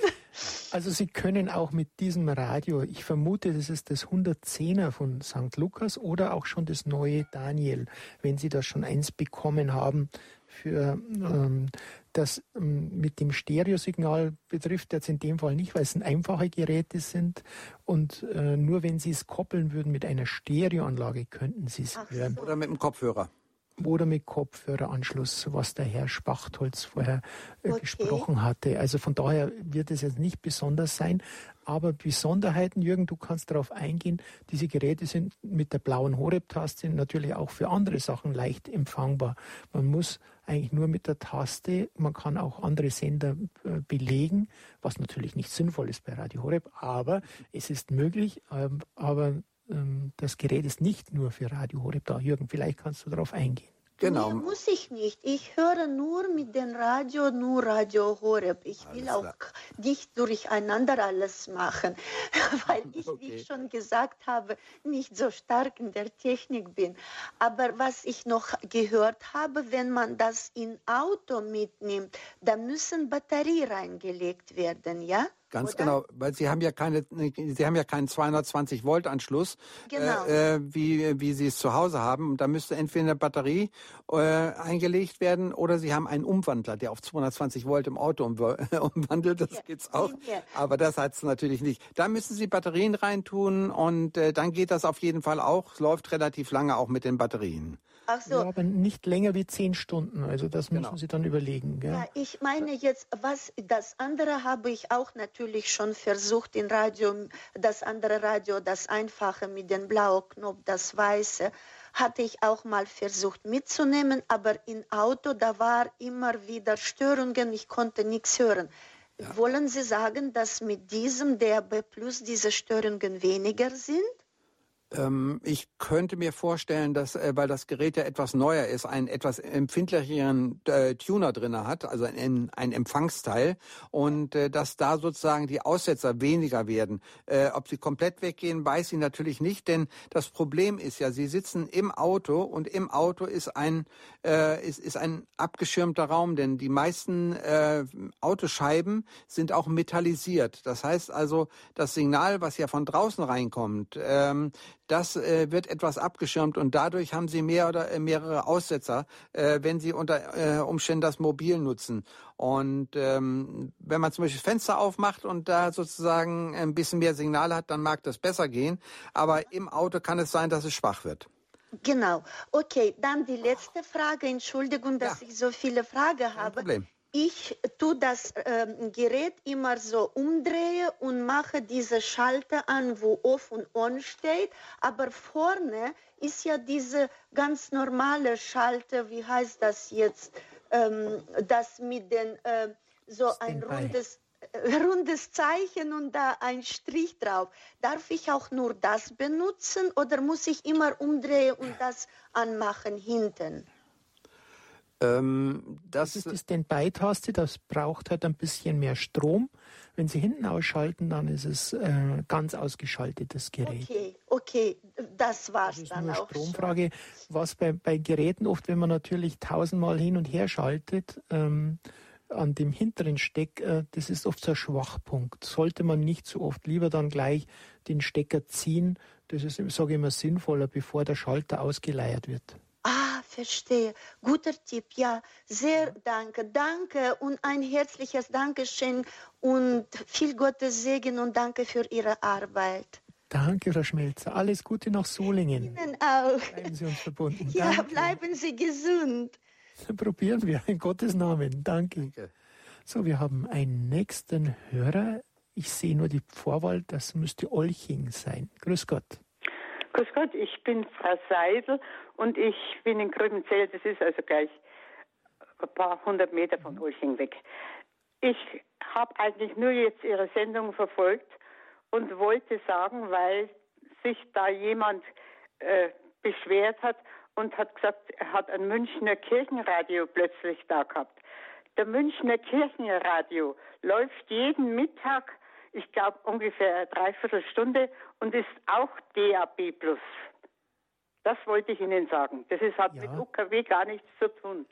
Also Sie können auch mit diesem Radio, ich vermute, das ist das 110er von St. Lukas oder auch schon das neue Daniel, wenn Sie da schon eins bekommen haben, für ähm, das ähm, mit dem Stereosignal betrifft jetzt in dem Fall nicht, weil es einfache Geräte sind und äh, nur wenn Sie es koppeln würden mit einer Stereoanlage, könnten Sie es hören. Oder mit dem Kopfhörer oder mit Kopfhöreranschluss, was der Herr Spachtholz vorher äh, okay. gesprochen hatte. Also von daher wird es jetzt nicht besonders sein. Aber Besonderheiten, Jürgen, du kannst darauf eingehen. Diese Geräte sind mit der blauen Horeb-Taste natürlich auch für andere Sachen leicht empfangbar. Man muss eigentlich nur mit der Taste, man kann auch andere Sender äh, belegen, was natürlich nicht sinnvoll ist bei Radio Horeb, aber es ist möglich. Ähm, aber das Gerät ist nicht nur für Radio Horeb da. Jürgen, vielleicht kannst du darauf eingehen. Genau. Nee, muss ich nicht. Ich höre nur mit dem Radio, nur Radio Horeb. Ich will auch nicht durcheinander alles machen, weil ich, okay. wie ich schon gesagt habe, nicht so stark in der Technik bin. Aber was ich noch gehört habe, wenn man das in Auto mitnimmt, da müssen Batterie reingelegt werden, ja? Ganz Oder? genau, weil Sie haben ja keine, Sie haben ja keinen 220 Volt Anschluss, genau. äh, wie wie Sie es zu Hause haben. Da müsste entweder eine Batterie äh, eingelegt werden oder Sie haben einen Umwandler, der auf 220 Volt im Auto umwandelt. Das ja. geht's auch, ja. aber das hat's natürlich nicht. Da müssen Sie Batterien reintun und äh, dann geht das auf jeden Fall auch. Es läuft relativ lange auch mit den Batterien. Ach so. Aber nicht länger wie zehn Stunden. Also das genau. müssen Sie dann überlegen. Gell? Ja, ich meine jetzt, was das andere habe ich auch natürlich schon versucht in Radio, das andere Radio, das einfache mit dem blauen Knopf, das weiße, hatte ich auch mal versucht mitzunehmen, aber im Auto, da war immer wieder Störungen, ich konnte nichts hören. Ja. Wollen Sie sagen, dass mit diesem DAB Plus diese Störungen weniger sind? Ähm, ich könnte mir vorstellen, dass, äh, weil das Gerät ja etwas neuer ist, einen etwas empfindlicheren äh, Tuner drin hat, also ein, Empfangsteil, und äh, dass da sozusagen die Aussetzer weniger werden. Ob sie komplett weggehen, weiß ich natürlich nicht, denn das Problem ist ja, sie sitzen im Auto und im Auto ist ein, ist, ist ein abgeschirmter Raum, denn die meisten Autoscheiben sind auch metallisiert. Das heißt also, das Signal, was ja von draußen reinkommt, ähm, das äh, wird etwas abgeschirmt und dadurch haben Sie mehr oder äh, mehrere Aussetzer, äh, wenn Sie unter äh, Umständen das Mobil nutzen. Und ähm, wenn man zum Beispiel Fenster aufmacht und da sozusagen ein bisschen mehr Signal hat, dann mag das besser gehen. Aber im Auto kann es sein, dass es schwach wird. Genau. Okay, dann die letzte Frage. Entschuldigung, dass ja. ich so viele Fragen habe. Kein Problem ich tue das ähm, Gerät immer so umdrehe und mache diese Schalter an, wo Off und On steht. Aber vorne ist ja diese ganz normale Schalter, wie heißt das jetzt, ähm, das mit den äh, so ein rundes äh, rundes Zeichen und da ein Strich drauf. Darf ich auch nur das benutzen oder muss ich immer umdrehen und das anmachen hinten? Ähm, das, das ist die Standby-Taste, das braucht halt ein bisschen mehr Strom. Wenn Sie hinten ausschalten, dann ist es äh, ganz ausgeschaltetes Gerät. Okay, okay, das war's das ist dann nur auch. Stromfrage, schon. was bei, bei Geräten oft, wenn man natürlich tausendmal hin und her schaltet, ähm, an dem hinteren Steck, äh, das ist oft so ein Schwachpunkt. Sollte man nicht so oft lieber dann gleich den Stecker ziehen. Das ist, sage ich immer, sinnvoller, bevor der Schalter ausgeleiert wird. Verstehe. Guter Tipp, ja. Sehr danke. Danke und ein herzliches Dankeschön und viel Gottes Segen und danke für Ihre Arbeit. Danke, Frau Schmelzer. Alles Gute nach Solingen. Ihnen auch. Bleiben Sie uns verbunden. Ja, danke. bleiben Sie gesund. Probieren wir in Gottes Namen. Danke. danke. So, wir haben einen nächsten Hörer. Ich sehe nur die Vorwahl, das müsste Olching sein. Grüß Gott. Grüß Gott, ich bin Frau Seidel und ich bin in Grübenzell, das ist also gleich ein paar hundert Meter von Olching weg. Ich habe eigentlich nur jetzt Ihre Sendung verfolgt und wollte sagen, weil sich da jemand äh, beschwert hat und hat gesagt, er hat ein Münchner Kirchenradio plötzlich da gehabt. Der Münchner Kirchenradio läuft jeden Mittag ich glaube ungefähr eine Dreiviertelstunde und ist auch DAB+. Das wollte ich Ihnen sagen. Das ist, hat ja. mit UKW gar nichts zu tun.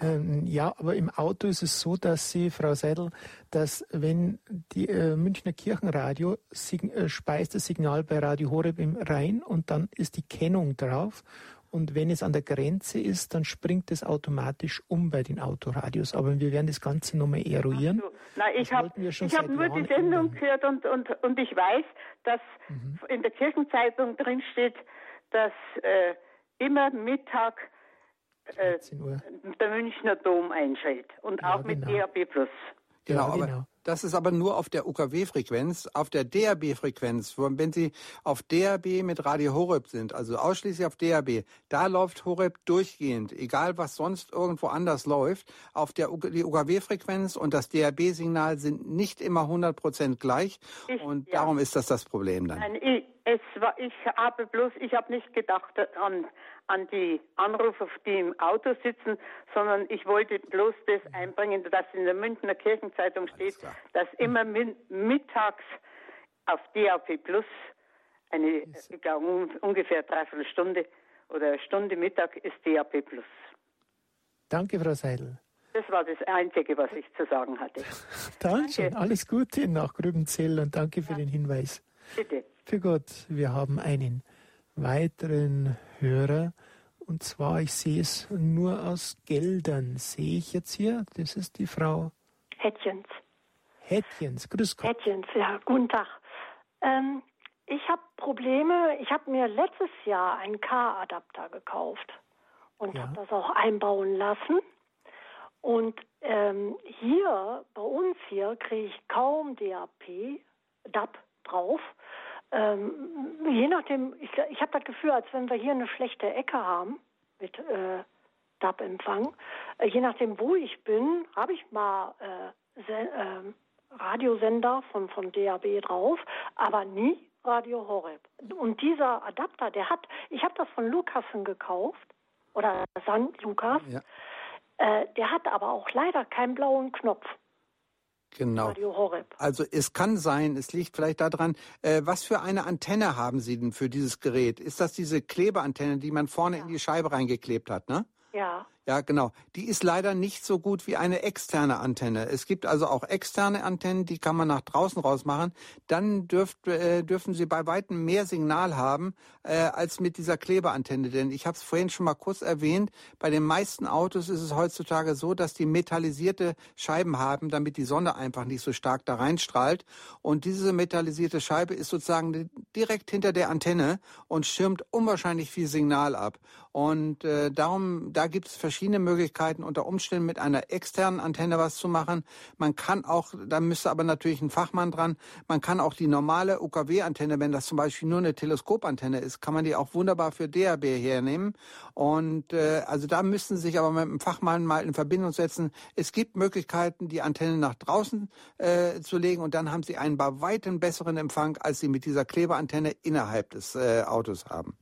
Ähm, ja, aber im Auto ist es so, dass Sie, Frau Seidel, dass wenn die äh, Münchner Kirchenradio äh, speist das Signal bei Radio Horeb im Rhein und dann ist die Kennung drauf und wenn es an der Grenze ist, dann springt es automatisch um bei den Autoradios. Aber wir werden das Ganze nochmal eruieren. So. Nein, ich habe hab nur die Sendung gehört und, und, und ich weiß, dass mhm. in der Kirchenzeitung drin steht, dass äh, immer Mittag äh, der Münchner Dom einschaltet und ja, auch mit genau. DAB+. Genau, ja, genau. Das ist aber nur auf der UKW-Frequenz. Auf der DAB-Frequenz, wenn Sie auf DAB mit Radio Horeb sind, also ausschließlich auf DAB, da läuft Horeb durchgehend, egal was sonst irgendwo anders läuft. Auf der die UKW-Frequenz und das DAB-Signal sind nicht immer 100 Prozent gleich. Ich, und ja. darum ist das das Problem dann. Nein, ich, es war, ich habe bloß, ich habe nicht gedacht an, an die Anrufer, die im Auto sitzen, sondern ich wollte bloß das einbringen, dass in der Münchner Kirchenzeitung steht, dass immer mittags auf DAP Plus eine ungefähr dreiviertel Stunde oder Stunde Mittag ist DAP Plus. Danke, Frau Seidel. Das war das Einzige, was ich zu sagen hatte. Danke. Alles Gute nach Grübenzell und danke für ja. den Hinweis. Bitte. Für Gott, wir haben einen weiteren Hörer. Und zwar, ich sehe es nur aus Geldern. Sehe ich jetzt hier? Das ist die Frau. Hättchens. Hättchens, grüß Gott. Hättchens, ja, guten Tag. Ähm, ich habe Probleme. Ich habe mir letztes Jahr einen K-Adapter gekauft und ja. habe das auch einbauen lassen. Und ähm, hier, bei uns hier, kriege ich kaum DAP, DAP drauf. Ähm, je nachdem, ich, ich habe das Gefühl, als wenn wir hier eine schlechte Ecke haben mit äh, DAB-Empfang. Äh, je nachdem, wo ich bin, habe ich mal äh, äh, Radiosender von, von DAB drauf, aber nie Radio Horeb. Und dieser Adapter, der hat, ich habe das von Lukasen gekauft, oder St. Lukas, ja. äh, der hat aber auch leider keinen blauen Knopf. Genau. Also es kann sein, es liegt vielleicht daran, äh, was für eine Antenne haben Sie denn für dieses Gerät? Ist das diese Klebeantenne, die man vorne ja. in die Scheibe reingeklebt hat, ne? Ja. Ja, genau. Die ist leider nicht so gut wie eine externe Antenne. Es gibt also auch externe Antennen, die kann man nach draußen raus machen. Dann dürft, äh, dürfen Sie bei weitem mehr Signal haben äh, als mit dieser Klebeantenne. Denn ich habe es vorhin schon mal kurz erwähnt, bei den meisten Autos ist es heutzutage so, dass die metallisierte Scheiben haben, damit die Sonne einfach nicht so stark da reinstrahlt. Und diese metallisierte Scheibe ist sozusagen direkt hinter der Antenne und schirmt unwahrscheinlich viel Signal ab. Und äh, darum, da gibt es verschiedene Möglichkeiten, unter Umständen mit einer externen Antenne was zu machen. Man kann auch, da müsste aber natürlich ein Fachmann dran, man kann auch die normale UKW-Antenne, wenn das zum Beispiel nur eine Teleskopantenne ist, kann man die auch wunderbar für DAB hernehmen. Und äh, also da müssten Sie sich aber mit einem Fachmann mal in Verbindung setzen. Es gibt Möglichkeiten, die Antenne nach draußen äh, zu legen und dann haben Sie einen bei weitem besseren Empfang, als Sie mit dieser Klebeantenne innerhalb des äh, Autos haben.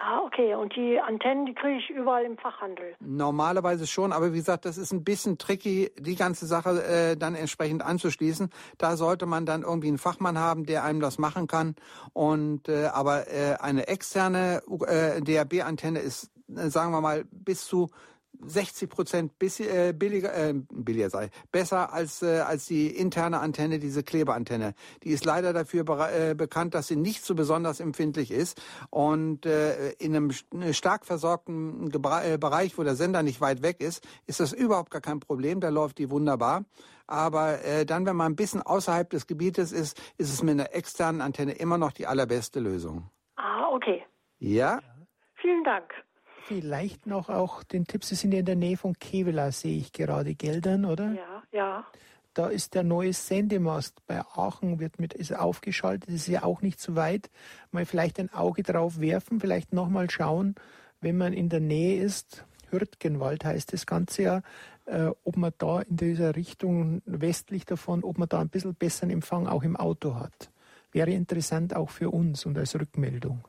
Ah, okay. Und die Antennen, die kriege ich überall im Fachhandel. Normalerweise schon, aber wie gesagt, das ist ein bisschen tricky, die ganze Sache äh, dann entsprechend anzuschließen. Da sollte man dann irgendwie einen Fachmann haben, der einem das machen kann. Und äh, aber äh, eine externe äh, DAB-Antenne ist, äh, sagen wir mal, bis zu 60 Prozent äh, billiger, äh, billiger sei, besser als, äh, als die interne Antenne, diese Klebeantenne. Die ist leider dafür äh, bekannt, dass sie nicht so besonders empfindlich ist. Und äh, in einem stark versorgten Gebra äh, Bereich, wo der Sender nicht weit weg ist, ist das überhaupt gar kein Problem. Da läuft die wunderbar. Aber äh, dann, wenn man ein bisschen außerhalb des Gebietes ist, ist es mit einer externen Antenne immer noch die allerbeste Lösung. Ah, okay. Ja? Vielen Dank. Vielleicht noch auch den Tipp, Sie sind ja in der Nähe von Kevela, sehe ich gerade, Geldern, oder? Ja, ja. Da ist der neue Sendemast bei Aachen, wird mit, ist aufgeschaltet, ist ja auch nicht so weit. Mal vielleicht ein Auge drauf werfen, vielleicht nochmal schauen, wenn man in der Nähe ist, Hürtgenwald heißt das Ganze ja, äh, ob man da in dieser Richtung westlich davon, ob man da ein bisschen besseren Empfang auch im Auto hat. Wäre interessant auch für uns und als Rückmeldung.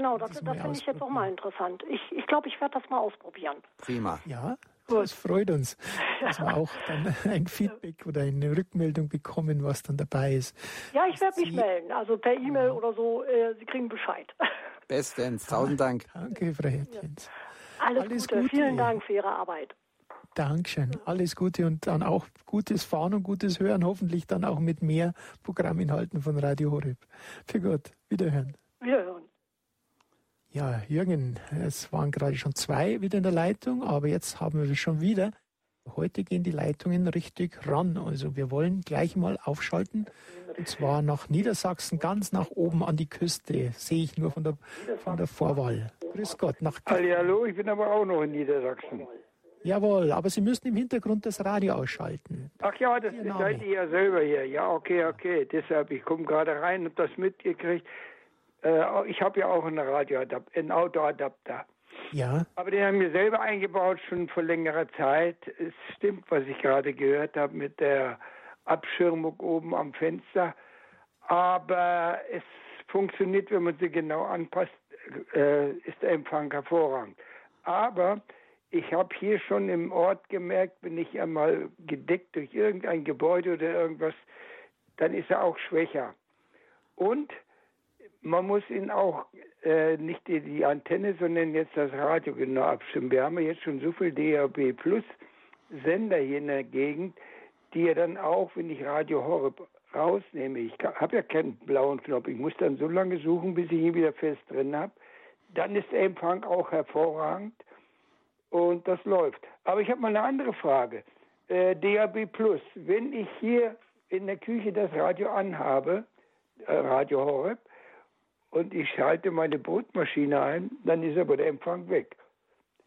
Ja, ja. Genau, das, das, finde ich jetzt auch mal interessant. Ich glaube, ich, glaub, ich werde das mal ausprobieren. Prima. Ja, das freut uns, dass wir auch dann ein Feedback oder eine Rückmeldung bekommen, was dann dabei ist. Ja, ich werde mich melden. Also per E-Mail oder so, äh, Sie kriegen Bescheid. Bestens, tausend Dank. Danke, Frau Hertjens. Alles, Alles Gute. Gute. Vielen Dank für Ihre Arbeit. Dankeschön. Alles Gute und dann auch gutes Fahren und gutes Hören, hoffentlich dann auch mit mehr Programminhalten von Radio Horeb. Für Gott, wiederhören. Wiederhören. Ja, Jürgen, es waren gerade schon zwei wieder in der Leitung, aber jetzt haben wir schon wieder. Heute gehen die Leitungen richtig ran. Also wir wollen gleich mal aufschalten. Und zwar nach Niedersachsen, ganz nach oben an die Küste. Sehe ich nur von der, von der Vorwahl. Grüß Gott. Nach Hallo, ich bin aber auch noch in Niedersachsen. Jawohl, aber Sie müssen im Hintergrund das Radio ausschalten. Ach ja, das seid ihr ja selber hier. Ja, okay, okay. Deshalb, ich komme gerade rein und das mitgekriegt. Äh, ich habe ja auch einen Radioadapter, einen Autoadapter. Ja. Aber den haben wir selber eingebaut, schon vor längerer Zeit. Es stimmt, was ich gerade gehört habe mit der Abschirmung oben am Fenster. Aber es funktioniert, wenn man sie genau anpasst, äh, ist der Empfang hervorragend. Aber ich habe hier schon im Ort gemerkt, wenn ich einmal gedeckt durch irgendein Gebäude oder irgendwas, dann ist er auch schwächer. Und man muss ihn auch äh, nicht die, die, Antenne, sondern jetzt das Radio genau abstimmen. Wir haben ja jetzt schon so viel DAB Plus Sender hier in der Gegend, die ja dann auch, wenn ich Radio Horeb rausnehme, ich habe ja keinen blauen Knopf, ich muss dann so lange suchen, bis ich ihn wieder fest drin habe, dann ist der Empfang auch hervorragend und das läuft. Aber ich habe mal eine andere Frage. Äh, DAB Plus, wenn ich hier in der Küche das Radio anhabe, äh, Radio Horeb, und ich schalte meine Brotmaschine ein, dann ist aber der Empfang weg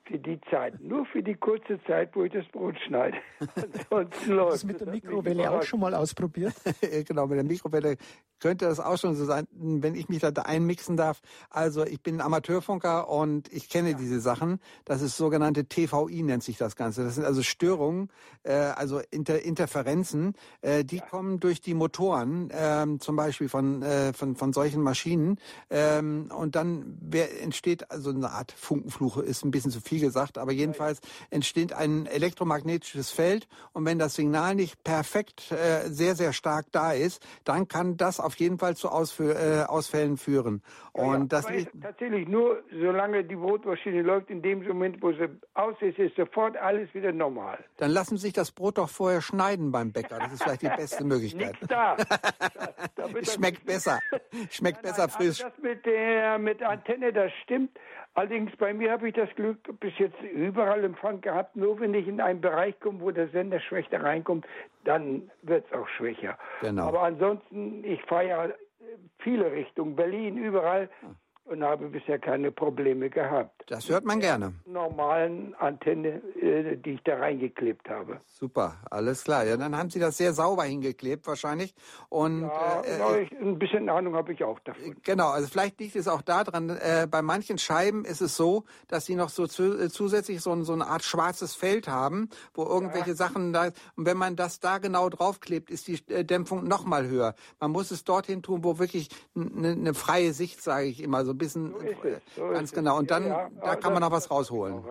für die Zeit. Nur für die kurze Zeit, wo ich das Brot schneide. Ansonsten läuft das mit der Mikrowelle auch schon mal ausprobiert? genau, mit der Mikrowelle könnte das auch schon so sein, wenn ich mich da einmixen darf. Also ich bin Amateurfunker und ich kenne ja. diese Sachen. Das ist sogenannte TVI nennt sich das Ganze. Das sind also Störungen, äh, also Inter Interferenzen, äh, die ja. kommen durch die Motoren, äh, zum Beispiel von, äh, von, von solchen Maschinen. Ähm, und dann entsteht also eine Art Funkenfluche, ist ein bisschen zu viel viel gesagt, aber jedenfalls entsteht ein elektromagnetisches Feld und wenn das Signal nicht perfekt äh, sehr, sehr stark da ist, dann kann das auf jeden Fall zu Ausfü äh, Ausfällen führen. Und ja, das ist tatsächlich nur, solange die Brotmaschine läuft, in dem Moment, wo sie aus ist, ist sofort alles wieder normal. Dann lassen Sie sich das Brot doch vorher schneiden beim Bäcker. Das ist vielleicht die beste Möglichkeit. Da. Schmeckt besser. Schmeckt nein, nein, besser frisch. Also das mit der mit Antenne, das stimmt. Allerdings bei mir habe ich das Glück bis jetzt überall Empfang gehabt. Nur wenn ich in einen Bereich komme, wo der Sender schwächer reinkommt, dann wird es auch schwächer. Genau. Aber ansonsten, ich fahre ja viele Richtungen, Berlin, überall. Ah und habe bisher keine Probleme gehabt. Das hört man gerne. Normalen Antenne, äh, die ich da reingeklebt habe. Super, alles klar. Ja, dann haben Sie das sehr sauber hingeklebt wahrscheinlich. Und ja, äh, ich, ein bisschen Ahnung habe ich auch davon. Genau, also vielleicht liegt es auch daran. Äh, bei manchen Scheiben ist es so, dass sie noch so zu, äh, zusätzlich so, so, eine Art schwarzes Feld haben, wo irgendwelche ja. Sachen da. Und wenn man das da genau draufklebt, ist die äh, Dämpfung noch mal höher. Man muss es dorthin tun, wo wirklich eine ne freie Sicht, sage ich immer, so ein bisschen, so so ganz genau. Und dann, ja, ja, da kann man noch was rausholen.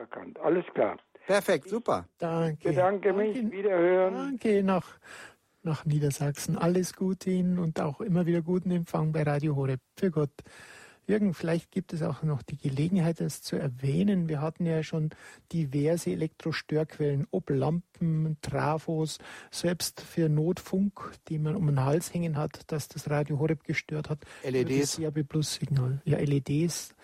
Alles klar. Perfekt, super. Danke. Bedanke mich, danke, wiederhören. Danke nach, nach Niedersachsen. Alles Gute Ihnen und auch immer wieder guten Empfang bei Radio Horeb. Für Gott. Jürgen, vielleicht gibt es auch noch die Gelegenheit, das zu erwähnen. Wir hatten ja schon diverse Elektrostörquellen, ob Lampen, Trafos, selbst für Notfunk, die man um den Hals hängen hat, dass das Radio Horeb gestört hat. LEDs. Das Plus-Signal. Ja, LEDs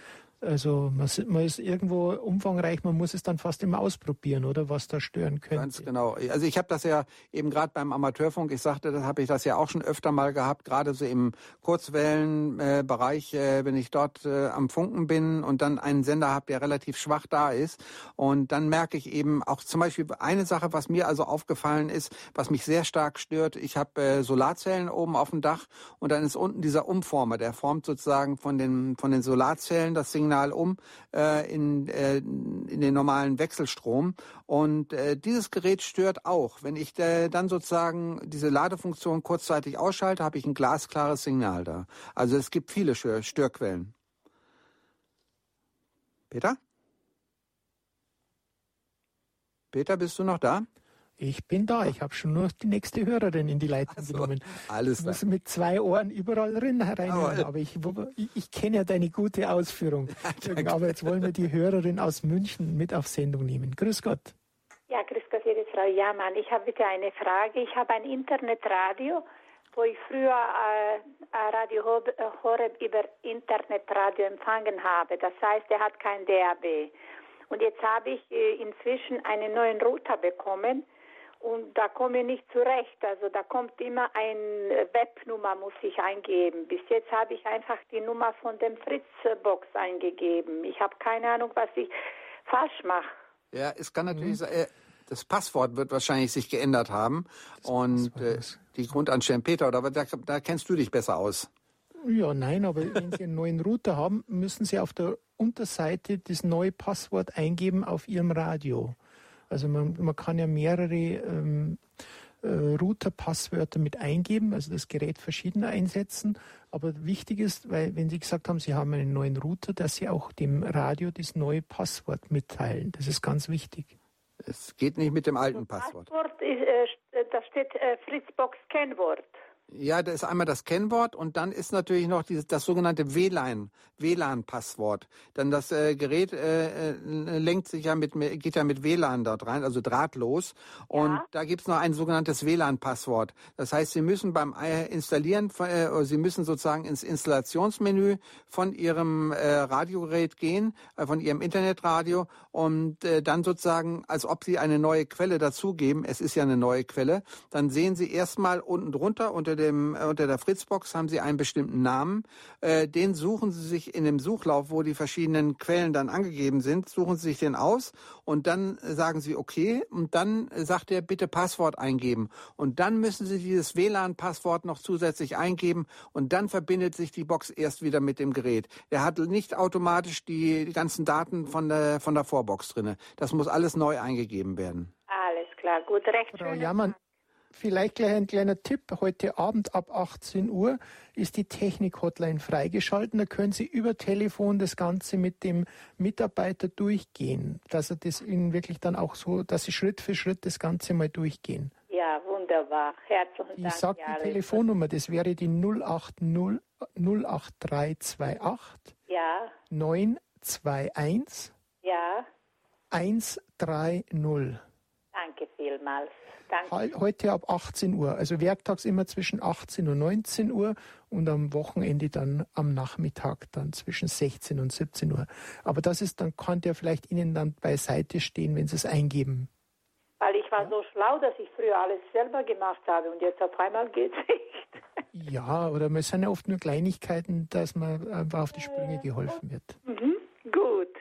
also man, man, ist irgendwo umfangreich, man muss es dann fast immer ausprobieren, oder was da stören könnte. Ganz genau. Also ich habe das ja eben gerade beim Amateurfunk, ich sagte, das habe ich das ja auch schon öfter mal gehabt, gerade so im Kurzwellenbereich, äh, wenn ich dort äh, am Funken bin und dann einen Sender habe, der relativ schwach da ist. Und dann merke ich eben auch zum Beispiel eine Sache, was mir also aufgefallen ist, was mich sehr stark stört. Ich habe äh, Solarzellen oben auf dem Dach und dann ist unten dieser Umformer, der formt sozusagen von den, von den Solarzellen das Signal Signal um äh, in, äh, in den normalen Wechselstrom. Und äh, dieses Gerät stört auch. Wenn ich äh, dann sozusagen diese Ladefunktion kurzzeitig ausschalte, habe ich ein glasklares Signal da. Also es gibt viele Störquellen. Peter? Peter, bist du noch da? Ich bin da. Ich habe schon nur die nächste Hörerin in die Leitung so, genommen. Alles ich muss mit zwei Ohren überall rein reinhören. Aber ich, ich, ich kenne ja deine gute Ausführung. Ja, aber jetzt wollen wir die Hörerin aus München mit auf Sendung nehmen. Grüß Gott. Ja, grüß Gott, liebe Frau Jamann. Ich habe bitte eine Frage. Ich habe ein Internetradio, wo ich früher äh, Radio Horeb über Internetradio empfangen habe. Das heißt, er hat kein DAB. Und jetzt habe ich äh, inzwischen einen neuen Router bekommen und da komme ich nicht zurecht. Also da kommt immer eine Webnummer, muss ich eingeben. Bis jetzt habe ich einfach die Nummer von dem Fritzbox eingegeben. Ich habe keine Ahnung, was ich falsch mache. Ja, es kann natürlich mhm. sein, äh, das Passwort wird wahrscheinlich sich geändert haben. Das und äh, die Grundanstellen Peter, oder da, da kennst du dich besser aus. Ja, nein, aber wenn Sie einen neuen Router haben, müssen Sie auf der Unterseite das neue Passwort eingeben auf Ihrem Radio. Also man, man kann ja mehrere ähm, äh, Router-Passwörter mit eingeben, also das Gerät verschieden einsetzen. Aber wichtig ist, weil wenn Sie gesagt haben, Sie haben einen neuen Router, dass Sie auch dem Radio das neue Passwort mitteilen. Das ist ganz wichtig. Es geht nicht mit dem alten Passwort. Passwort ist, äh, da steht äh, Fritzbox Kennwort. Ja, da ist einmal das Kennwort und dann ist natürlich noch dieses, das sogenannte WLAN, WLAN-Passwort. Dann das äh, Gerät äh, äh, lenkt sich ja mit, geht ja mit WLAN dort rein, also drahtlos. Und ja. da gibt's noch ein sogenanntes WLAN-Passwort. Das heißt, Sie müssen beim äh, Installieren, äh, Sie müssen sozusagen ins Installationsmenü von Ihrem äh, Radiogerät gehen, äh, von Ihrem Internetradio und äh, dann sozusagen, als ob Sie eine neue Quelle dazugeben, es ist ja eine neue Quelle, dann sehen Sie erstmal unten drunter unter dem, unter der Fritzbox haben Sie einen bestimmten Namen. Äh, den suchen Sie sich in dem Suchlauf, wo die verschiedenen Quellen dann angegeben sind, suchen Sie sich den aus und dann sagen Sie okay und dann sagt er bitte Passwort eingeben und dann müssen Sie dieses WLAN-Passwort noch zusätzlich eingeben und dann verbindet sich die Box erst wieder mit dem Gerät. Er hat nicht automatisch die, die ganzen Daten von der, von der Vorbox drinne. Das muss alles neu eingegeben werden. Alles klar, gut, recht. Frau Jammern, Vielleicht gleich ein kleiner Tipp. Heute Abend ab 18 Uhr ist die Technik-Hotline freigeschalten. Da können Sie über Telefon das Ganze mit dem Mitarbeiter durchgehen. Dass er das Ihnen wirklich dann auch so, dass Sie Schritt für Schritt das Ganze mal durchgehen. Ja, wunderbar. Herzlichen Dank. Ich sage die Telefonnummer, das wäre die 080 08328 ja. 921 ja. 130. Danke vielmals. Danke. Heute ab 18 Uhr. Also werktags immer zwischen 18 und 19 Uhr und am Wochenende dann am Nachmittag dann zwischen 16 und 17 Uhr. Aber das ist, dann kann der vielleicht Ihnen dann beiseite stehen, wenn Sie es eingeben. Weil ich war ja. so schlau, dass ich früher alles selber gemacht habe und jetzt auf einmal geht es nicht. Ja, oder es sind ja oft nur Kleinigkeiten, dass man einfach auf die Sprünge geholfen wird. Mhm. Gut.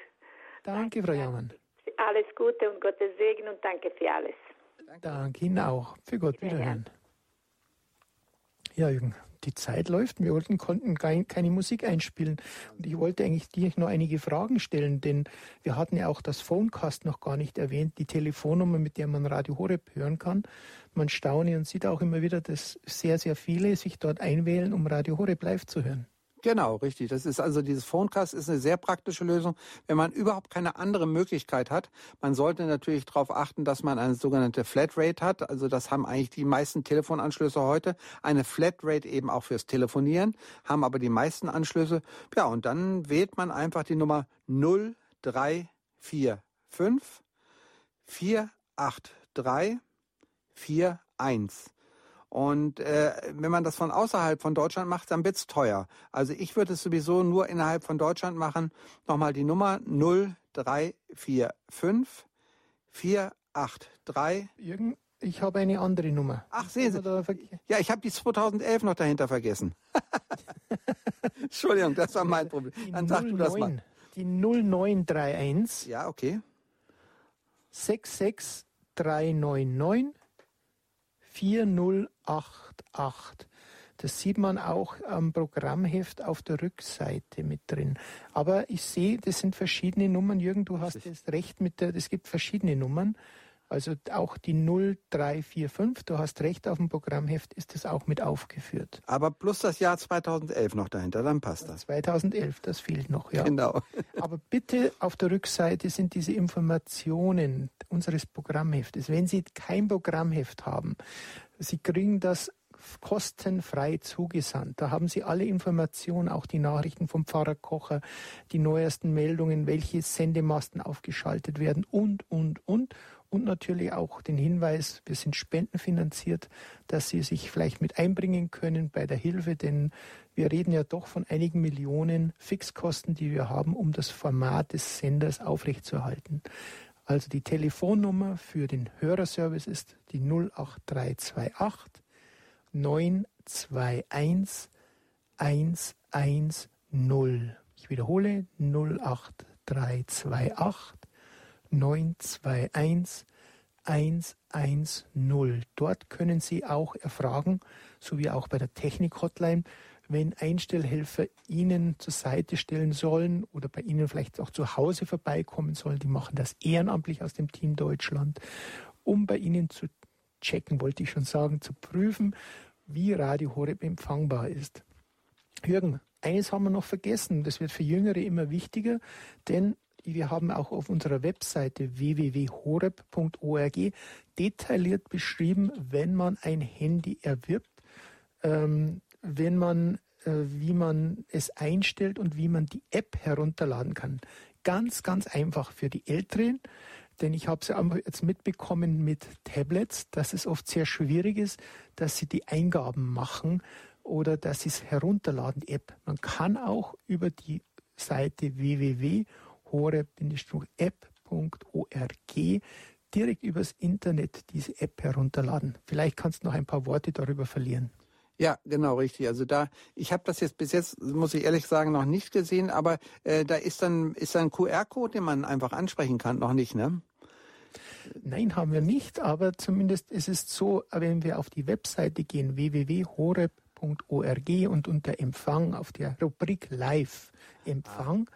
Danke, Frau Jamann. Alles Gute und Gottes Segen und danke für alles. Danke Ihnen auch. Für Gott wiederhören. Ja, Jürgen, die Zeit läuft. Wir wollten, konnten keine Musik einspielen. Und ich wollte eigentlich dir noch einige Fragen stellen, denn wir hatten ja auch das Phonecast noch gar nicht erwähnt, die Telefonnummer, mit der man Radio Horeb hören kann. Man staune und sieht auch immer wieder, dass sehr, sehr viele sich dort einwählen, um Radio Horeb live zu hören. Genau, richtig. Das ist also dieses Phonecast ist eine sehr praktische Lösung, wenn man überhaupt keine andere Möglichkeit hat. Man sollte natürlich darauf achten, dass man eine sogenannte Flatrate hat. Also das haben eigentlich die meisten Telefonanschlüsse heute. Eine Flatrate eben auch fürs Telefonieren, haben aber die meisten Anschlüsse. Ja, und dann wählt man einfach die Nummer 0345 483 41. Und äh, wenn man das von außerhalb von Deutschland macht, dann wird's teuer. Also ich würde es sowieso nur innerhalb von Deutschland machen. Nochmal die Nummer 0345 483. Jürgen, ich habe eine andere Nummer. Ach, sehen Sie. Ja, ich habe die 2011 noch dahinter vergessen. Entschuldigung, das war mein Problem. Dann sag du das mal. Die 0931. Ja, okay. 66399 4088. Das sieht man auch am Programmheft auf der Rückseite mit drin. Aber ich sehe, das sind verschiedene Nummern. Jürgen, du hast das recht mit der, es gibt verschiedene Nummern. Also auch die 0345, du hast recht, auf dem Programmheft ist das auch mit aufgeführt. Aber plus das Jahr 2011 noch dahinter, dann passt das. 2011, das fehlt noch, ja. Genau. Aber bitte auf der Rückseite sind diese Informationen unseres Programmheftes. Wenn Sie kein Programmheft haben, Sie kriegen das kostenfrei zugesandt. Da haben Sie alle Informationen, auch die Nachrichten vom Pfarrer Kocher, die neuesten Meldungen, welche Sendemasten aufgeschaltet werden und, und, und. Und natürlich auch den Hinweis, wir sind spendenfinanziert, dass Sie sich vielleicht mit einbringen können bei der Hilfe, denn wir reden ja doch von einigen Millionen Fixkosten, die wir haben, um das Format des Senders aufrechtzuerhalten. Also die Telefonnummer für den Hörerservice ist die 08328 921 110. Ich wiederhole 08328 921 110. Dort können Sie auch erfragen, so wie auch bei der Technik-Hotline, wenn Einstellhelfer Ihnen zur Seite stellen sollen oder bei Ihnen vielleicht auch zu Hause vorbeikommen sollen. Die machen das ehrenamtlich aus dem Team Deutschland, um bei Ihnen zu checken, wollte ich schon sagen, zu prüfen, wie Radio Horeb empfangbar ist. Jürgen, eines haben wir noch vergessen, das wird für Jüngere immer wichtiger, denn wir haben auch auf unserer Webseite www.horeb.org detailliert beschrieben, wenn man ein Handy erwirbt, ähm, wenn man, äh, wie man es einstellt und wie man die App herunterladen kann. Ganz, ganz einfach für die Älteren denn ich habe es ja jetzt mitbekommen mit Tablets, dass es oft sehr schwierig ist, dass sie die Eingaben machen oder dass sie es herunterladen, die App. Man kann auch über die Seite www.hore-app.org direkt übers Internet diese App herunterladen. Vielleicht kannst du noch ein paar Worte darüber verlieren. Ja, genau, richtig. Also da, ich habe das jetzt bis jetzt, muss ich ehrlich sagen, noch nicht gesehen, aber äh, da ist dann ist dann ein QR-Code, den man einfach ansprechen kann, noch nicht, ne? Nein, haben wir nicht, aber zumindest ist es so, wenn wir auf die Webseite gehen, www.horeb.org und unter Empfang auf der Rubrik Live Empfang,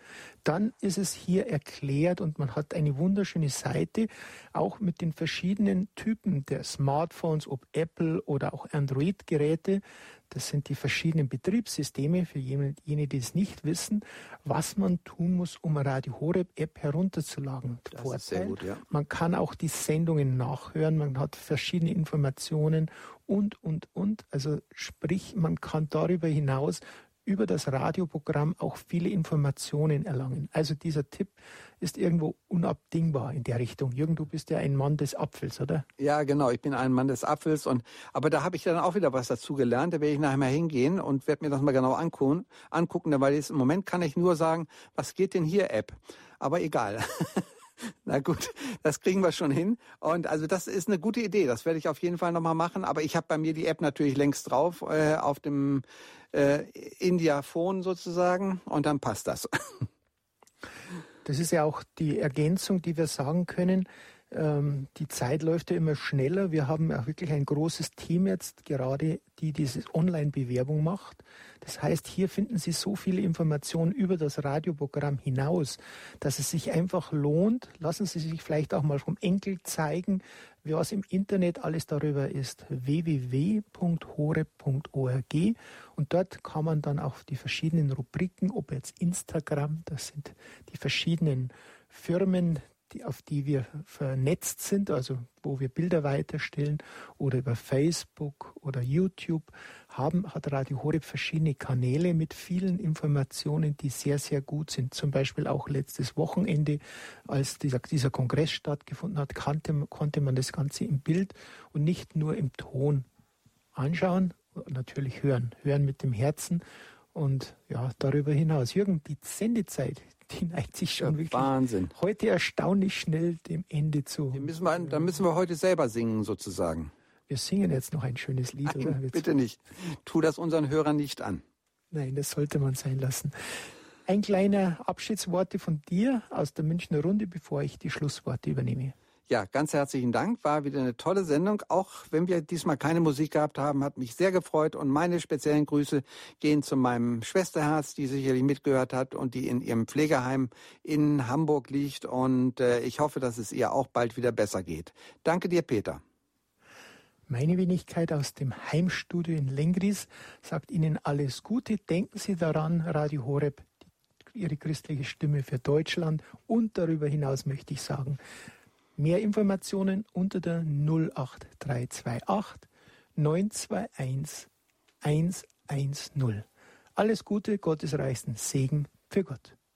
dann ist es hier erklärt und man hat eine wunderschöne Seite, auch mit den verschiedenen Typen der Smartphones, ob Apple oder auch Android-Geräte. Das sind die verschiedenen Betriebssysteme für jene, die es nicht wissen, was man tun muss, um Radio Horeb App herunterzuladen. Das Vorteil, ist sehr gut, ja. Man kann auch die Sendungen nachhören, man hat verschiedene Informationen und, und, und. Also sprich, man kann darüber hinaus über das Radioprogramm auch viele Informationen erlangen. Also dieser Tipp ist irgendwo unabdingbar in der Richtung. Jürgen, du bist ja ein Mann des Apfels, oder? Ja, genau. Ich bin ein Mann des Apfels und aber da habe ich dann auch wieder was dazu gelernt. Da werde ich nachher mal hingehen und werde mir das mal genau angucken. angucken weil jetzt im Moment kann ich nur sagen, was geht denn hier App? Aber egal. Na gut, das kriegen wir schon hin. Und also das ist eine gute Idee. Das werde ich auf jeden Fall nochmal machen. Aber ich habe bei mir die App natürlich längst drauf äh, auf dem äh, India-Phone sozusagen. Und dann passt das. Das ist ja auch die Ergänzung, die wir sagen können. Ähm, die Zeit läuft ja immer schneller. Wir haben auch wirklich ein großes Team jetzt gerade, die diese Online-Bewerbung macht. Das heißt, hier finden Sie so viele Informationen über das Radioprogramm hinaus, dass es sich einfach lohnt. Lassen Sie sich vielleicht auch mal vom Enkel zeigen, was im Internet alles darüber ist. www.hore.org und dort kann man dann auch die verschiedenen Rubriken, ob jetzt Instagram, das sind die verschiedenen Firmen, die, auf die wir vernetzt sind, also wo wir Bilder weiterstellen oder über Facebook oder YouTube, haben, hat Radio Horeb verschiedene Kanäle mit vielen Informationen, die sehr, sehr gut sind. Zum Beispiel auch letztes Wochenende, als dieser, dieser Kongress stattgefunden hat, kannte, konnte man das Ganze im Bild und nicht nur im Ton anschauen, natürlich hören, hören mit dem Herzen und ja, darüber hinaus. Jürgen, die Sendezeit, die neigt sich schon ja, wirklich Wahnsinn. heute erstaunlich schnell dem Ende zu. Müssen wir, da müssen wir heute selber singen, sozusagen. Wir singen jetzt noch ein schönes Lied. Oder? Bitte nicht. Tu das unseren Hörern nicht an. Nein, das sollte man sein lassen. Ein kleiner Abschiedsworte von dir aus der Münchner Runde, bevor ich die Schlussworte übernehme. Ja, ganz herzlichen Dank. War wieder eine tolle Sendung. Auch wenn wir diesmal keine Musik gehabt haben, hat mich sehr gefreut. Und meine speziellen Grüße gehen zu meinem Schwesterherz, die sicherlich mitgehört hat und die in ihrem Pflegeheim in Hamburg liegt. Und äh, ich hoffe, dass es ihr auch bald wieder besser geht. Danke dir, Peter. Meine Wenigkeit aus dem Heimstudio in Lengris sagt Ihnen alles Gute. Denken Sie daran, Radio Horeb, Ihre christliche Stimme für Deutschland. Und darüber hinaus möchte ich sagen, mehr Informationen unter der 08328 921 110. Alles Gute, Gottes reichsten Segen für Gott.